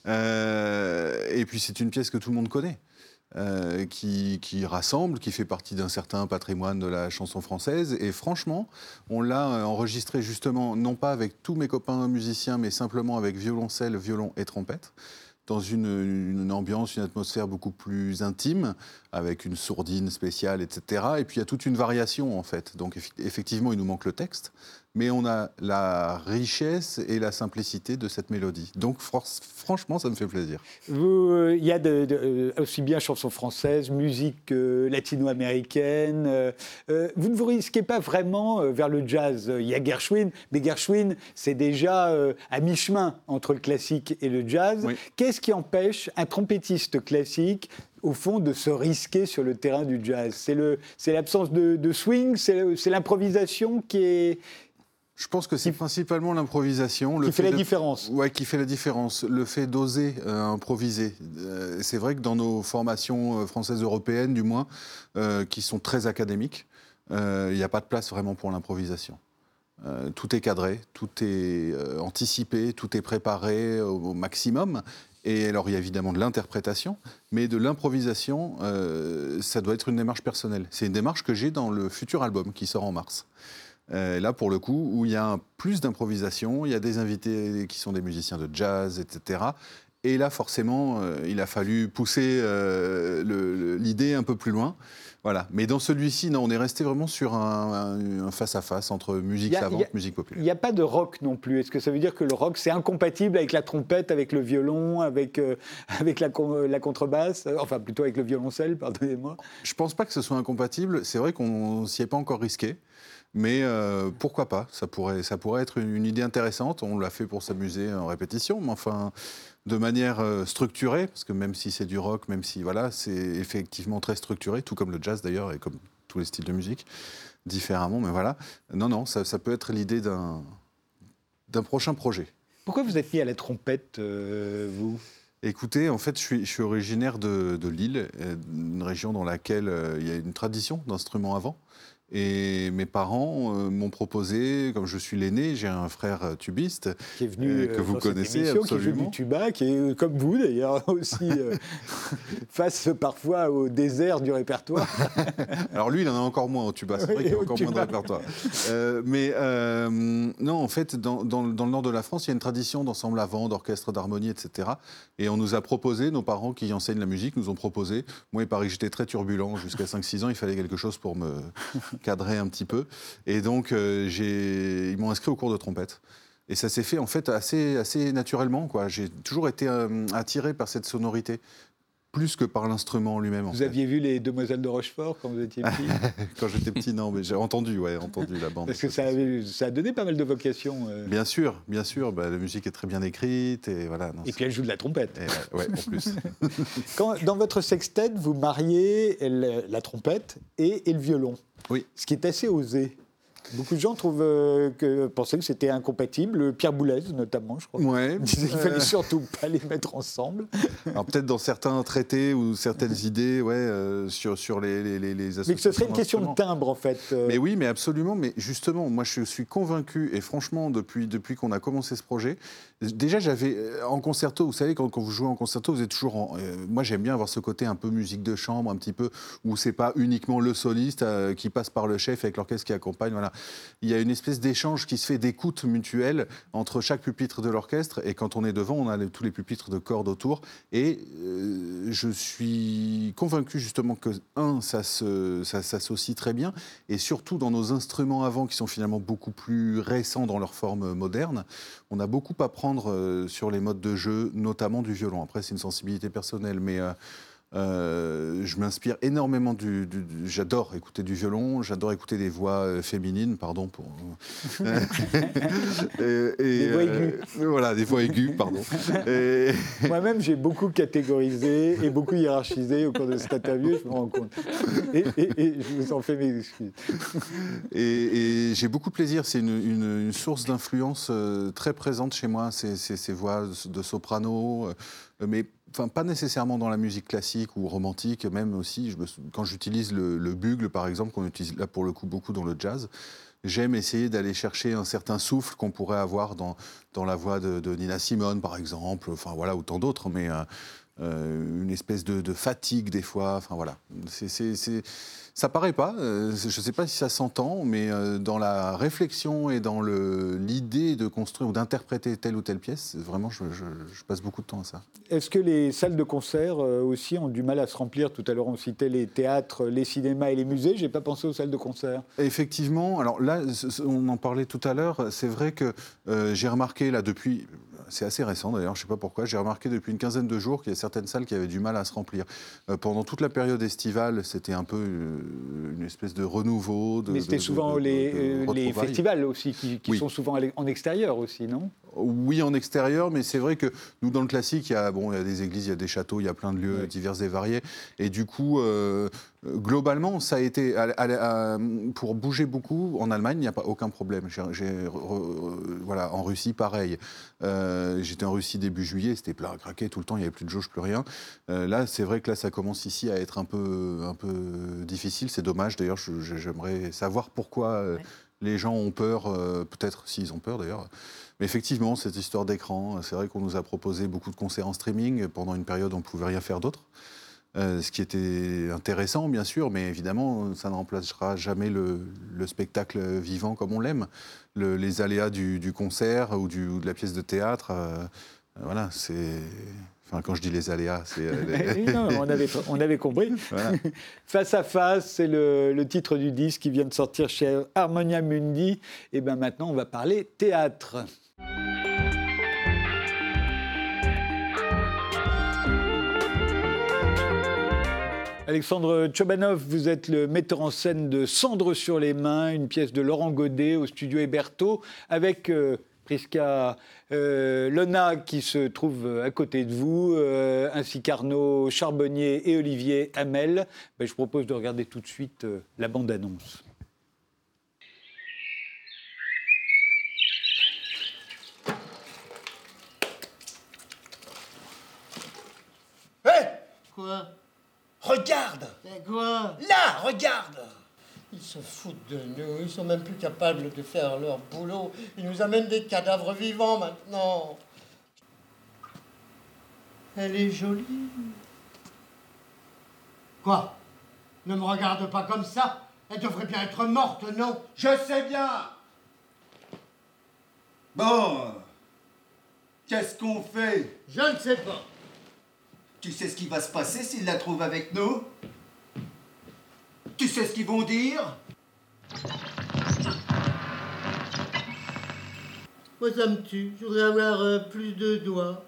euh, Et puis c'est une pièce que tout le monde connaît. Euh, qui, rassemble, qui fait partie d'un certain patrimoine de la chanson française. Et franchement, on l'a euh, enregistré justement, non pas avec tous mes copains musiciens, mais simplement avec violoncelle, violon et trompette dans une, ambiance, une atmosphère beaucoup plus intime, avec une sourdine spéciale, etc. Et puis il y a toute une variation en fait. Donc effectivement, il nous manque le texte, mais on a la richesse et la simplicité de cette mélodie. Donc franchement, ça me fait plaisir. Euh, il y a de, euh, aussi bien chansons françaises, musique euh, latino-américaine. vous ne vous risquez pas vraiment vers le jazz. Il y a Gershwin, mais Gershwin, c'est déjà à mi-chemin entre le classique et le jazz. Qu'est-ce qui empêche un trompettiste classique au fond, de se risquer sur le terrain du jazz? C'est l'absence de, de, swing, c'est l'improvisation qui est, je pense que c'est principalement l'improvisation. Qui fait, la différence. Oui, qui fait la différence. Le fait d'oser euh, improviser. Euh, c'est vrai que dans nos formations euh, françaises européennes, du moins, qui sont très académiques, il n'y a pas de place vraiment pour l'improvisation. tout est cadré, tout est anticipé, tout est préparé au, maximum. Et alors, il y a évidemment de l'interprétation, mais de l'improvisation, ça doit être une démarche personnelle. C'est une démarche que j'ai dans le futur album qui sort en mars. Euh, là, pour le coup, où il y a plus d'improvisation, il y a des invités qui sont des musiciens de jazz, etc. Et là, forcément, euh, il a fallu pousser euh, l'idée un peu plus loin. Voilà. Mais dans celui-ci, non, on est resté vraiment sur un face-à-face entre musique savante, musique populaire. Il n'y a pas de rock non plus. Est-ce que ça veut dire que le rock, c'est incompatible avec la trompette, avec le violon, avec, avec la, la, contrebasse? Enfin, plutôt avec le violoncelle, pardonnez-moi. Je ne pense pas que ce soit incompatible. C'est vrai qu'on s'y est pas encore risqué. Mais euh, pourquoi pas? Ça pourrait, ça pourrait être une, idée intéressante. On l'a fait pour s'amuser en répétition, mais enfin, de manière euh, structurée, parce que même si c'est du rock, même si voilà, c'est effectivement très structuré, tout comme le jazz d'ailleurs, et comme tous les styles de musique, différemment. Mais voilà, non, non, ça, peut être l'idée d'un prochain projet. Pourquoi vous êtes mis à la trompette, euh, vous? Écoutez, en fait, je suis, je suis originaire de, de Lille, une région dans laquelle il y a une tradition d'instruments avant. Et mes parents euh, m'ont proposé, comme je suis l'aîné, j'ai un frère euh, tubiste qui est venu euh, que vous connaissez absolument, qui du tuba, qui est comme vous d'ailleurs aussi face parfois au désert du répertoire. Alors lui, il en a encore moins au tuba, c'est vrai qu'il a encore moins de répertoire. mais non, en fait, dans, dans, le nord de la France, il y a une tradition d'ensemble avant, d'orchestre, d'harmonie, etc. Et on nous a proposé, nos parents qui enseignent la musique, nous ont proposé. Moi, il paraît que j'étais très turbulent jusqu'à 5-6 ans, il fallait quelque chose pour me cadré un petit peu. Et donc, euh, ils m'ont inscrit au cours de trompette. Et ça s'est fait en fait assez, assez naturellement. J'ai toujours été euh, attiré par cette sonorité plus que par l'instrument lui-même. Vous aviez vu les Demoiselles de Rochefort quand vous étiez petit? Quand j'étais petit, non, mais j'ai entendu, ouais, entendu la bande. Parce que ça, ça, a donné pas mal de vocations. Euh. Bien sûr, bien sûr. Bah, la musique est très bien écrite et voilà. et puis elle joue de la trompette. ouais, en plus. quand, dans votre sextet, vous mariez la trompette et, et le violon. Oui. Ce qui est assez osé. Beaucoup de gens trouvent euh, que, pensaient que c'était incompatible. Pierre Boulez, notamment, je crois. Ouais. disait qu'il fallait surtout pas les mettre ensemble. Alors peut-être dans certains traités ou certaines idées, ouais, euh, sur, sur les, les, les associations. Mais que ce serait une question de timbre, en fait. Euh. Mais oui, mais absolument. Mais justement, moi, je suis convaincu, et franchement, depuis, depuis qu'on a commencé ce projet, déjà, j'avais en concerto, vous savez, quand, quand, vous jouez en concerto, vous êtes toujours en. moi, j'aime bien avoir ce côté un peu musique de chambre, un petit peu, où c'est pas uniquement le soliste qui passe par le chef avec l'orchestre qui accompagne. Voilà il y a une espèce d'échange qui se fait d'écoute mutuelle entre chaque pupitre de l'orchestre. Et quand on est devant, on a tous les pupitres de cordes autour. Et euh, je suis convaincu justement que, un, ça s'associe très bien. Et surtout dans nos instruments avant, qui sont finalement beaucoup plus récents dans leur forme moderne, on a beaucoup à prendre euh, sur les modes de jeu, notamment du violon. Après, c'est une sensibilité personnelle, mais euh, euh, je m'inspire énormément du. j'adore écouter du violon, j'adore écouter des voix euh, féminines, pardon pour. et, des voix aiguës. voilà, des voix aiguës, pardon. Moi-même, j'ai beaucoup catégorisé et beaucoup hiérarchisé au cours de cette interview, je me rends compte. Et, je vous en fais mes excuses. Et, j'ai beaucoup plaisir, c'est une, source d'influence très présente chez moi, ces, ces voix de soprano, mais enfin pas nécessairement dans la musique classique ou romantique, même aussi, quand j'utilise le, bugle par exemple, qu'on utilise là pour le coup beaucoup dans le jazz, j'aime essayer d'aller chercher un certain souffle qu'on pourrait avoir dans, dans la voix de, Nina Simone par exemple, enfin voilà, ou tant d'autres, mais euh, euh, une espèce de, fatigue des fois, enfin voilà. Ça paraît pas, euh, je ne sais pas si ça s'entend, mais euh, dans la réflexion et dans l'idée de construire ou d'interpréter telle ou telle pièce, vraiment, je, passe beaucoup de temps à ça. Est-ce que les salles de concert euh, aussi ont du mal à se remplir? Tout à l'heure, on citait les théâtres, les cinémas et les musées. Je n'ai pas pensé aux salles de concert. Effectivement. Alors là, on en parlait tout à l'heure. C'est vrai que j'ai remarqué là depuis c'est assez récent d'ailleurs, je ne sais pas pourquoi, j'ai remarqué depuis une quinzaine de jours qu'il y a certaines salles qui avaient du mal à se remplir. Euh, pendant toute la période estivale, c'était un peu euh, une espèce de renouveau. De, Mais c'était souvent les, euh, les, festivals aussi, qui, sont souvent en extérieur aussi, non? Oui, en extérieur, mais c'est vrai que nous, dans le classique, il y, a, bon, il y a des églises, il y a des châteaux, il y a plein de lieux divers et variés. Et du coup, euh, globalement, ça a été. pour bouger beaucoup, en Allemagne, il n'y a pas aucun problème. voilà, en Russie, pareil. Euh, j'étais en Russie début juillet, c'était plein à craquer tout le temps, il n'y avait plus de jauge, plus rien. Euh, là, c'est vrai que là, ça commence ici à être un peu, un peu difficile. C'est dommage, d'ailleurs, j'aimerais savoir pourquoi les gens ont peur, peut-être s'ils ont peur d'ailleurs. Mais effectivement, cette histoire d'écran, c'est vrai qu'on nous a proposé beaucoup de concerts en streaming. Pendant une période, on ne pouvait rien faire d'autre. Euh, ce qui était intéressant, bien sûr, mais évidemment, ça ne remplacera jamais le, spectacle vivant comme on l'aime. les aléas du, concert ou, de la pièce de théâtre, euh, voilà, c'est. Enfin, quand je dis les aléas, c'est. Euh, non, on, avait, on avait compris. face à face, c'est le, le, titre du disque qui vient de sortir chez Harmonia Mundi. Et bien maintenant, on va parler théâtre. Alexandre Chobanov, vous êtes le metteur en scène de Cendre sur les mains, une pièce de Laurent Godet au studio Héberto, avec euh, Prisca euh, Lona qui se trouve à côté de vous, euh, ainsi qu'Arnaud Charbonnier et Olivier Hamel. Ben, je propose de regarder tout de suite la bande-annonce. Quoi Regarde quoi Là, regarde Ils se foutent de nous, ils sont même plus capables de faire leur boulot. Ils nous amènent des cadavres vivants maintenant. Elle est jolie. Quoi? Ne me regarde pas comme ça. Elle devrait bien être morte, non? Je sais bien Bon, qu'est-ce qu'on fait? Je ne sais pas. Tu sais ce qui va se passer s'ils la trouvent avec nous? Tu sais ce qu'ils vont dire? Moi, ça me tue. Je voudrais avoir euh, plus de doigts.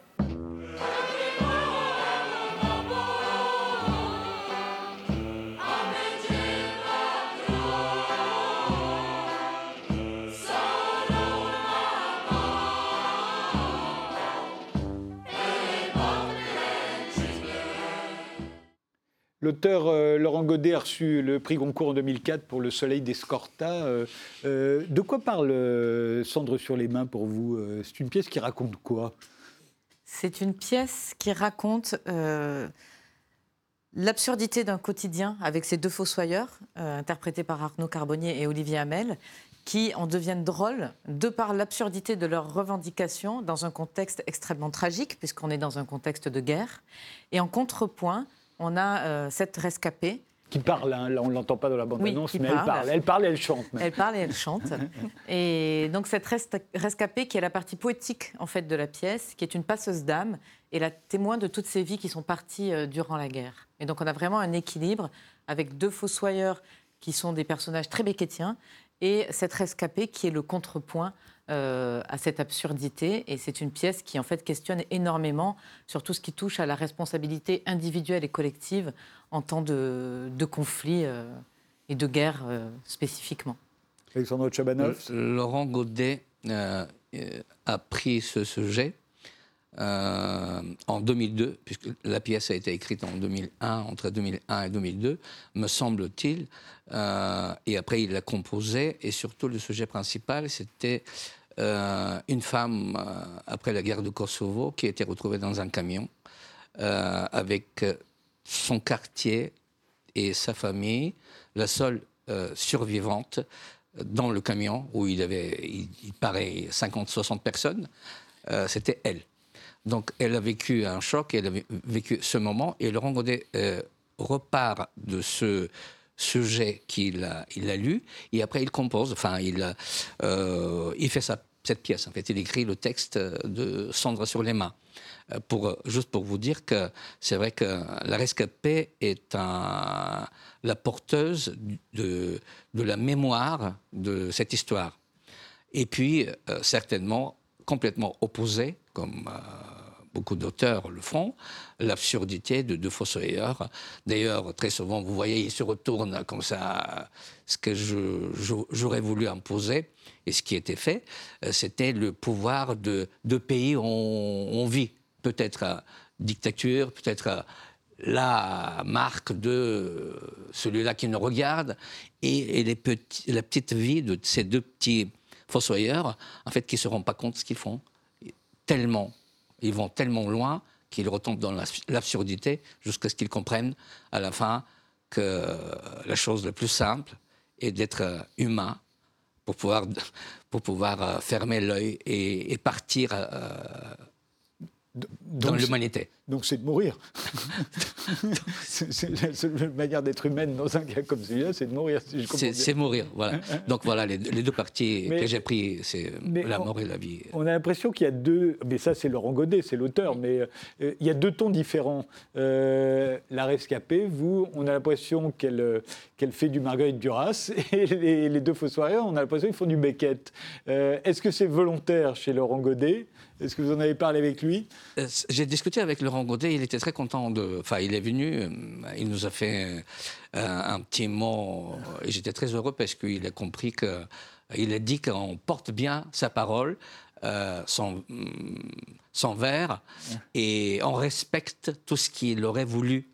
L'auteur euh, Laurent Godet a reçu le prix Goncourt en 2004 pour Le Soleil d'Escorta. Euh, euh, de quoi parle Cendre sur les mains pour vous C'est une pièce qui raconte quoi? C'est une pièce qui raconte l'absurdité d'un quotidien avec ces deux fossoyeurs, interprétés par Arnaud Carbonnier et Olivier Hamel, qui en deviennent drôles de par l'absurdité de leurs revendications dans un contexte extrêmement tragique, puisqu'on est dans un contexte de guerre. Et en contrepoint, on a euh, cette rescapée qui parle, hein. là on ne l'entend pas dans la bande-annonce, Oui, mais elle parle. elle parle et elle chante. même. Elle parle et elle chante. Et donc cette rescapée, qui est la partie poétique en fait de la pièce, qui est une passeuse d'âme et la témoin de toutes ces vies qui sont parties euh, durant la guerre. Et donc on a vraiment un équilibre avec deux fossoyeurs qui sont des personnages très béckétiens et cette rescapée qui est le contrepoint euh, à cette absurdité. Et c'est une pièce qui en fait questionne énormément sur tout ce qui touche à la responsabilité individuelle et collective en temps de, de conflit euh, et de guerre euh, spécifiquement. Alexandre Chabanov. Laurent Godet a pris ce sujet euh, en 2002, puisque la pièce a été écrite en 2001, entre 2001 et 2002, me semble-t-il. Euh, et après, il l'a composé. Et surtout, le sujet principal, c'était euh, une femme, euh, après la guerre du Kosovo, qui a été retrouvée dans un camion euh, avec son quartier et sa famille, la seule survivante dans le camion où il avait, il, paraît, 50-60 personnes, c'était elle. Donc elle a vécu un choc, elle a vé- vécu ce moment, et Laurent Godet repart de ce sujet qu'il a, il a lu, et après il compose, enfin il, il fait sa, cette pièce, en fait, il écrit le texte de Cendre sur les mains. Euh, Pour, juste pour vous dire que c'est vrai que la rescapée est la porteuse de, la mémoire de cette histoire. Et puis, euh, certainement, complètement opposé, comme euh, beaucoup d'auteurs le font, l'absurdité de deux fossoyeurs. D'ailleurs, très souvent, vous voyez, ils se retournent comme ça. Ce que j'aurais voulu imposer, et ce qui était fait, euh, c'était le pouvoir de deux pays où on, vit. Peut-être euh, dictature, peut-être euh, la marque de celui-là qui nous regarde et, et les petits, la petite vie de ces deux petits fossoyeurs, en fait, qui ne se rendent pas compte de ce qu'ils font. Tellement, ils vont tellement loin qu'ils retombent dans l'abs- l'absurdité jusqu'à ce qu'ils comprennent à la fin que la chose la plus simple est d'être euh, humain pour pouvoir, pour pouvoir euh, fermer l'œil et, partir euh, Donc, c'est- l'humanité. donc c'est de mourir. c'est la seule manière d'être humaine dans un cas comme celui-là, c'est de mourir. Si C'est mourir, voilà. Donc voilà, les, les deux parties Mais- que j'ai pris, c'est la on- mort et la vie. On a l'impression qu'il y a deux, mais ça c'est Laurent Godet, c'est l'auteur, mais euh, il y a deux tons différents. Euh, la rescapée, vous, on a l'impression qu'elle euh, qu'elle fait du Marguerite Duras, et les, les deux fossoyeurs, on a l'impression qu'ils font du Beckett. Est-ce que c'est volontaire chez Laurent Godet Est-ce que vous en avez parlé avec lui? Euh, J'ai discuté avec Laurent Godet, il était très content de. Enfin, il est venu, euh, il nous a fait euh, un petit mot, et j'étais très heureux parce qu'il a compris que. Il a dit qu'on porte bien sa parole, euh, son, son vers, et on respecte tout ce qu'il aurait voulu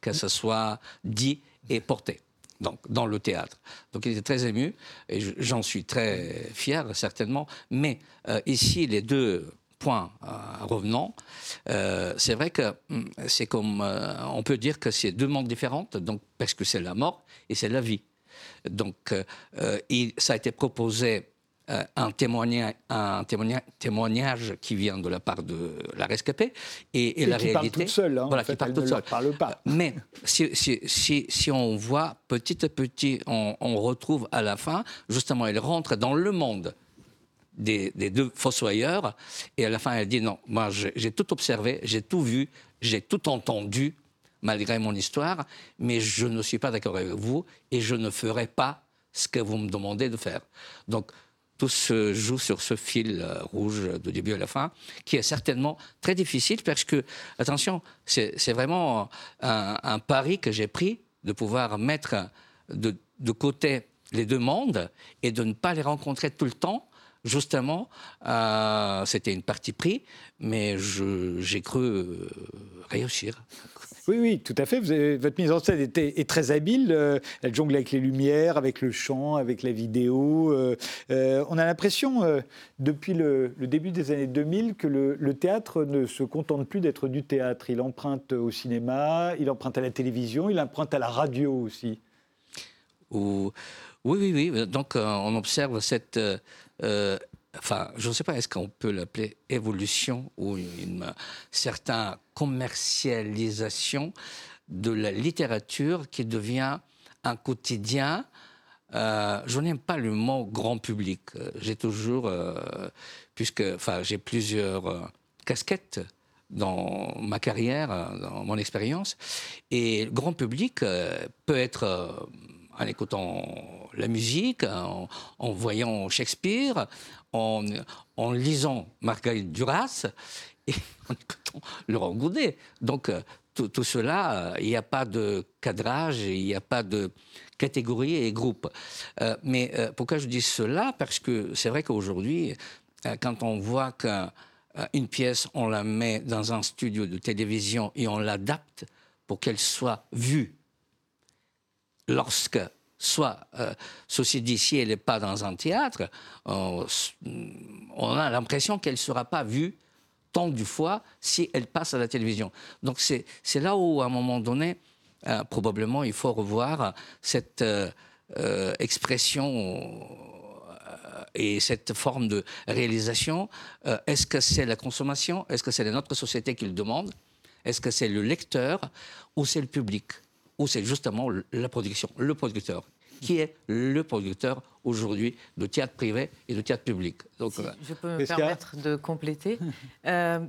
que ce soit dit et porté. Donc, dans le théâtre. Donc, il était très ému, et je- j'en suis très fier, certainement. Mais euh, ici, les deux points euh, revenant, euh, c'est vrai que hum, c'est comme. euh, on peut dire que c'est deux mondes différents, donc, parce que c'est la mort et c'est la vie. Donc, euh, il- ça a été proposé un, témoignage, un témoignage, témoignage qui vient de la part de la rescapée et, et Et la qui parle réalité. toute seule, hein, en voilà, fait, qui parle toute seule. parle pas. Mais si, si, si, si on voit petit à petit, on, on retrouve à la fin, justement, elle rentre dans le monde des, deux fossoyeurs, et à la fin, elle dit non, moi j'ai tout observé, j'ai tout vu, j'ai tout entendu, malgré mon histoire, mais je ne suis pas d'accord avec vous, et je ne ferai pas ce que vous me demandez de faire. Donc, tout se joue sur ce fil euh, rouge du début à la fin, qui est certainement très difficile parce que, attention, c'est vraiment un, un pari que j'ai pris de pouvoir mettre de, de côté les deux mondes et de ne pas les rencontrer tout le temps. Justement, euh, c'était une partie pris, mais j'ai cru euh, réussir. Oui, oui, tout à fait. Vous avez- votre mise en scène était, est très habile. euh, elle jongle avec les lumières, avec le chant, avec la vidéo. on a l'impression, depuis le, le début des années 2000, que le, le théâtre ne se contente plus d'être du théâtre. Il emprunte au cinéma, il emprunte à la télévision, il emprunte à la radio aussi. Ou- Oui, oui, oui. Donc, euh, on observe cette. euh, euh, enfin, je ne sais pas, est-ce qu'on peut l'appeler évolution ou une, certaine commercialisation de la littérature qui devient un quotidien. Je n'aime pas le mot grand public. J'ai toujours, puisque, enfin, j'ai plusieurs casquettes dans ma carrière, dans mon expérience, et grand public peut être en écoutant la musique, en, voyant Shakespeare, en, lisant Marguerite Duras et en écoutant Laurent Goudet. Donc euh, tout, cela, euh, il n'y a pas de cadrage, il n'y a pas de catégorie et groupe. Euh, mais pourquoi je dis cela? Parce que c'est vrai qu'aujourd'hui, quand on voit qu'une pièce, on la met dans un studio de télévision et on l'adapte pour qu'elle soit vue lorsque soit, euh, ceci dit, si elle n'est pas dans un théâtre, on, a l'impression qu'elle ne sera pas vue tant du fois si elle passe à la télévision. Donc c'est là où, à un moment donné, euh, probablement, il faut revoir cette euh, expression et cette forme de réalisation. Est-ce que c'est la consommation? Est-ce que c'est notre société qui le demande? Est-ce que c'est le lecteur ou c'est le public? Ou c'est justement la production, le producteur, qui est le producteur aujourd'hui de théâtre privé et de théâtre public. Donc, euh, je peux me permettre de compléter. Euh,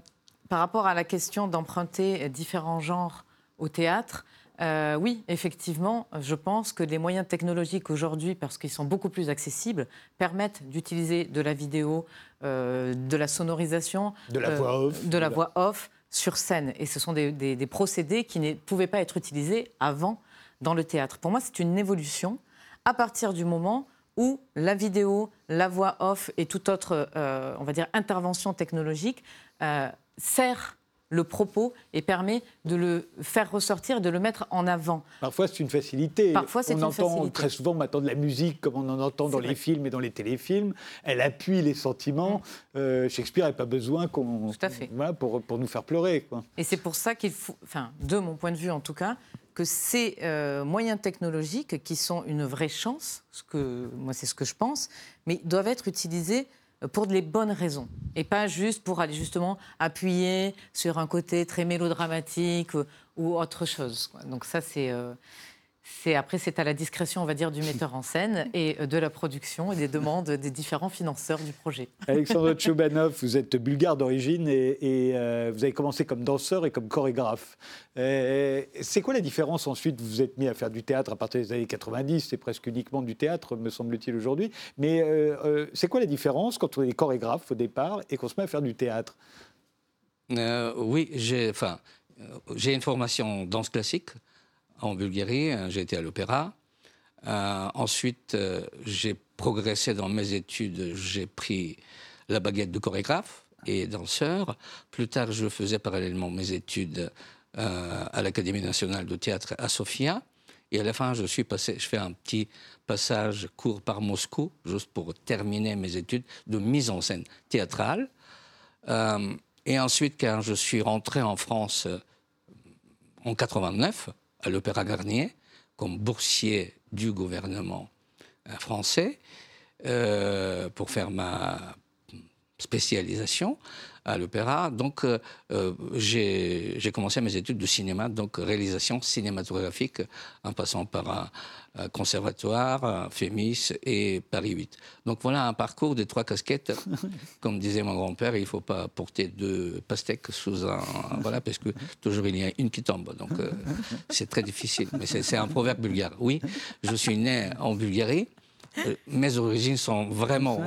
par rapport à la question d'emprunter différents genres au théâtre, euh, oui, effectivement, je pense que les moyens technologiques aujourd'hui, parce qu'ils sont beaucoup plus accessibles, permettent d'utiliser de la vidéo, de la sonorisation, de la voix off, de la voix off sur scène. Et ce sont des, procédés qui ne pouvaient pas être utilisés avant dans le théâtre. Pour moi, c'est une évolution à partir du moment où la vidéo, la voix off et toute autre, euh, on va dire, intervention technologique euh, sert le propos et permet de le faire ressortir, de le mettre en avant. Parfois, c'est une facilité. Parfois, c'est on entend très souvent maintenant de la musique, comme on en entend dans les films et dans les téléfilms. Elle appuie les sentiments. Euh, Shakespeare n'a pas besoin qu'on, voilà, pour, pour nous faire pleurer. Quoi. Et c'est pour ça qu'il faut, enfin, de mon point de vue en tout cas, que ces euh, moyens technologiques, qui sont une vraie chance, ce que, moi c'est ce que je pense, mais doivent être utilisés pour les bonnes raisons et pas juste pour aller justement appuyer sur un côté très mélodramatique ou, autre chose. Donc ça c'est euh, après, c'est à la discrétion, on va dire, du metteur en scène et euh, de la production et des demandes des différents financeurs du projet. Alexandre Choubanov, vous êtes bulgare d'origine et, euh, vous avez commencé comme danseur et comme chorégraphe. Euh, c'est quoi la différence ensuite? Vous vous êtes mis à faire du théâtre à partir des années 90, c'est presque uniquement du théâtre, me semble-t-il aujourd'hui. Mais c'est quoi la différence quand on est chorégraphe au départ et qu'on se met à faire du théâtre? Oui, j'ai enfin, une formation en danse classique en Bulgarie, euh, j'ai été à l'opéra. Euh, ensuite, euh, j'ai progressé dans mes études, j'ai pris la baguette de chorégraphe et danseur. Plus tard, je faisais parallèlement mes études à l'Académie nationale de théâtre à Sofia. Et à la fin, je suis passé, je fais un petit passage court par Moscou, juste pour terminer mes études de mise en scène théâtrale. et ensuite, quand je suis rentré en France en 89, à l'Opéra Garnier comme boursier du gouvernement euh, français euh, pour faire ma spécialisation à l'opéra. Donc, euh, euh, j'ai commencé mes études de cinéma, donc réalisation cinématographique, en passant par un, conservatoire, un FEMIS et Paris 8. Donc voilà un parcours des trois casquettes. Comme disait mon grand-père, il ne faut pas porter deux pastèques sous un... Voilà, parce que toujours il y a une qui tombe. Donc euh, c'est très difficile. Mais c'est un proverbe bulgare. Oui, je suis né en Bulgarie. Euh, mes origines sont vraiment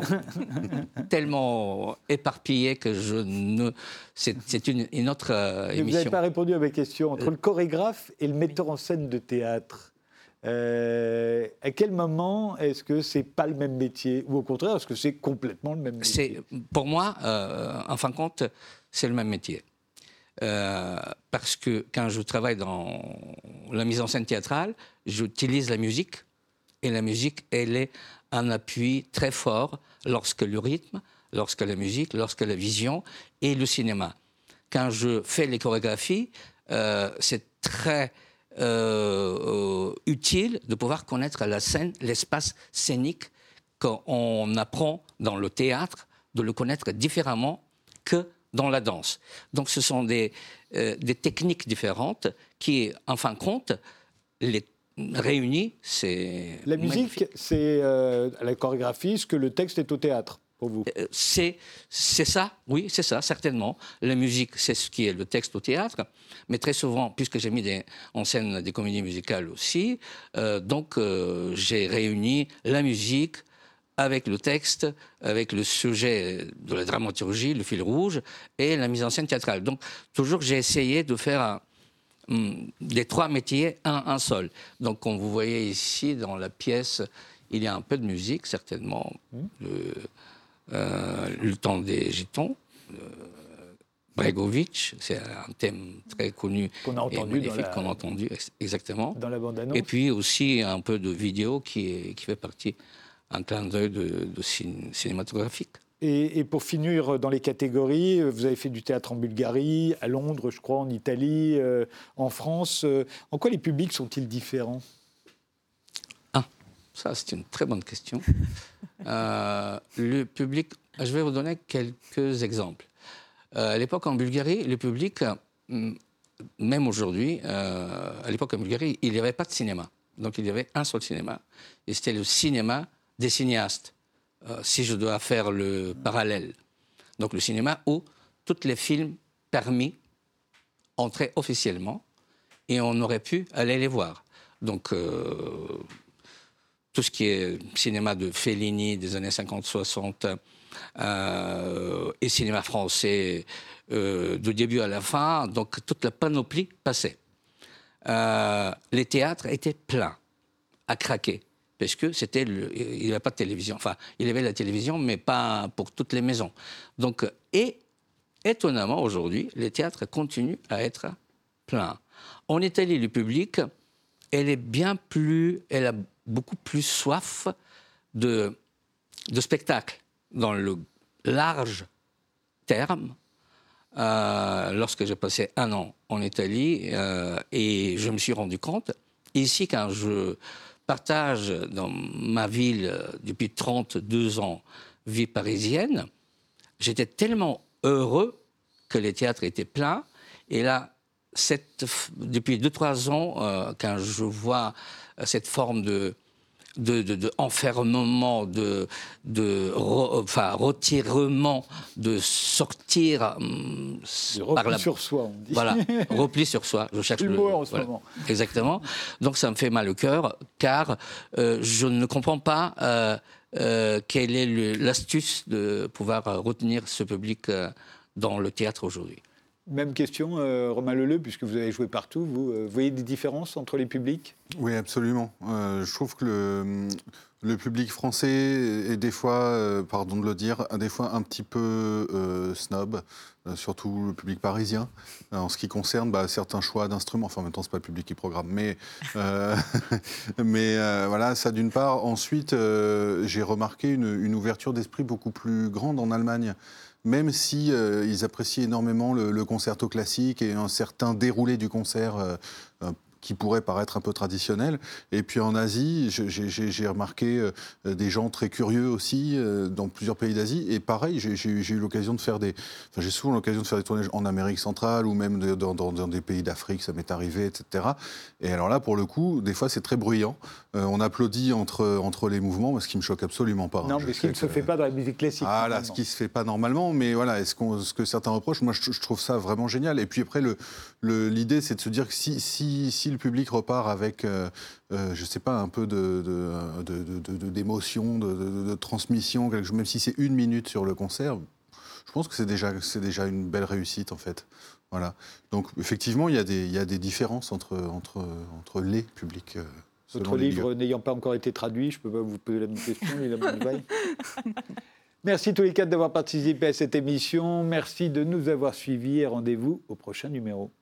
tellement éparpillées que je ne. C'est une, autre émission. Vous n'avez pas répondu à ma question. Entre le chorégraphe et le metteur en scène de théâtre, euh, à quel moment est-ce que c'est pas le même métier? Ou au contraire, est-ce que c'est complètement le même métier? Pour moi, euh, en fin de compte, c'est le même métier. parce que quand je travaille dans la mise en scène théâtrale, j'utilise la musique et la musique, elle est un appui très fort lorsque le rythme, lorsque la musique, lorsque la vision et le cinéma. Quand je fais les chorégraphies, euh, c'est très euh, utile de pouvoir connaître la scène, l'espace scénique qu'on apprend dans le théâtre, de le connaître différemment que dans la danse. Donc ce sont des, euh, des techniques différentes qui, en fin de compte, les réunies, c'est... La musique, c'est euh, la chorégraphie, ce que le texte est au théâtre. pour vous. Euh, C'est c'est ça, oui, c'est ça, certainement. La musique, c'est ce qui est le texte au théâtre. Mais très souvent, puisque j'ai mis des, en scène des comédies musicales aussi, euh, donc euh, j'ai réuni la musique avec le texte, avec le sujet de la dramaturgie, le fil rouge, et la mise en scène théâtrale. Donc toujours, j'ai essayé de faire un, des trois métiers, un, un seul. Donc, comme vous voyez ici dans la pièce, il y a un peu de musique, certainement. Le, euh, le temps des gitans. euh, Bregovic, c'est un thème très connu Qu'on a et entendu magnifique la- qu'on a entendu, ex- exactement. Dans la bande-annonce. Et puis aussi un peu de vidéo qui, est- qui fait partie, un clin d'œil de, de cin- cinématographique. Et, pour finir dans les catégories, euh, vous avez fait du théâtre en Bulgarie, à Londres, je crois, en Italie, euh, en France. Euh, En quoi les publics sont-ils différents? Ça, c'est une très bonne question. Le public, je vais vous donner quelques exemples. À l'époque en Bulgarie, le public, euh, même aujourd'hui, à l'époque en Bulgarie, il n'y avait pas de cinéma. Donc il y avait un seul cinéma. Et c'était le cinéma des cinéastes, euh, si je dois faire le parallèle. Donc le cinéma où tous les films permis entraient officiellement et on aurait pu aller les voir. Donc euh, tout ce qui est cinéma de Fellini des années 50-60 euh, et cinéma français du début à la fin, donc toute la panoplie passait. Les théâtres étaient pleins, à craquer, parce que c'était il n'y avait pas de télévision. Enfin, il y avait la télévision, mais pas pour toutes les maisons. Donc, et étonnamment aujourd'hui, les théâtres continuent à être pleins. En Italie, le public, elle est bien plus, elle a beaucoup plus soif de, de spectacle dans le large terme. Euh, lorsque j'ai passé un an en Italie euh, et je me suis rendu compte, ici quand je partage dans ma ville euh, depuis 32 ans, vie parisienne, j'étais tellement heureux que les théâtres étaient pleins. Et là, depuis 2-3 ans, euh, quand je vois euh, cette forme de, de, de- de enfermement, de, de re- enfin, retirement, de sortir hum, Le par repli la... sur soi, on dit. Voilà, repli sur soi. Je cherche Le mot en ce moment. Exactement. Donc ça me fait mal au cœur, car euh, je ne comprends pas euh, euh, quelle est l'astuce de pouvoir euh, retenir ce public euh, dans le théâtre aujourd'hui. Même question, euh, Romain Leleu, puisque vous avez joué partout. Vous euh, voyez des différences entre les publics? Oui, absolument. Euh, je trouve que le, public français est des fois, euh, pardon de le dire, des fois un petit peu snob, surtout le public parisien, en ce qui concerne bah, certains choix d'instruments. Enfin, en même temps, c'est pas le public qui programme, mais, voilà, ça d'une part. Ensuite, j'ai remarqué une ouverture d'esprit beaucoup plus grande en Allemagne. Même si euh, ils apprécient énormément le, le concerto classique et un certain déroulé du concert euh, qui pourrait paraître un peu traditionnel. Et puis en Asie, j'ai- remarqué euh, des gens très curieux aussi euh, dans plusieurs pays d'Asie. Et pareil, j'ai eu l'occasion de faire des. Enfin, j'ai souvent l'occasion de faire des tournages en Amérique centrale ou même de- dans, dans- dans des pays d'Afrique, ça m'est arrivé, etc. Et alors là, pour le coup, des fois, c'est très bruyant. Euh, on applaudit entre, entre les mouvements, ce qui me choque absolument pas. Non, Je mais ce qui ne se fait pas dans la musique classique. ah là, ce qui se fait pas normalement, mais voilà, est-ce qu'on, ce que certains reprochent, moi je, je trouve ça vraiment génial. Et puis après, le, le- l'idée, c'est de se dire que si, si, si le public repart avec, euh, euh, je sais pas, un peu de, de- de- de- de- de- d'émotion, de, de- de transmission, même si c'est une minute sur le concert, je pense que c'est déjà, déjà une belle réussite en fait. Voilà. Donc effectivement, il y a des, il y a des différences entre, entre, entre les publics. euh, Votre livre n'ayant pas encore été traduit, je ne peux pas vous poser la même question. Merci tous les quatre d'avoir participé à cette émission. Merci de nous avoir suivis et rendez-vous au prochain numéro.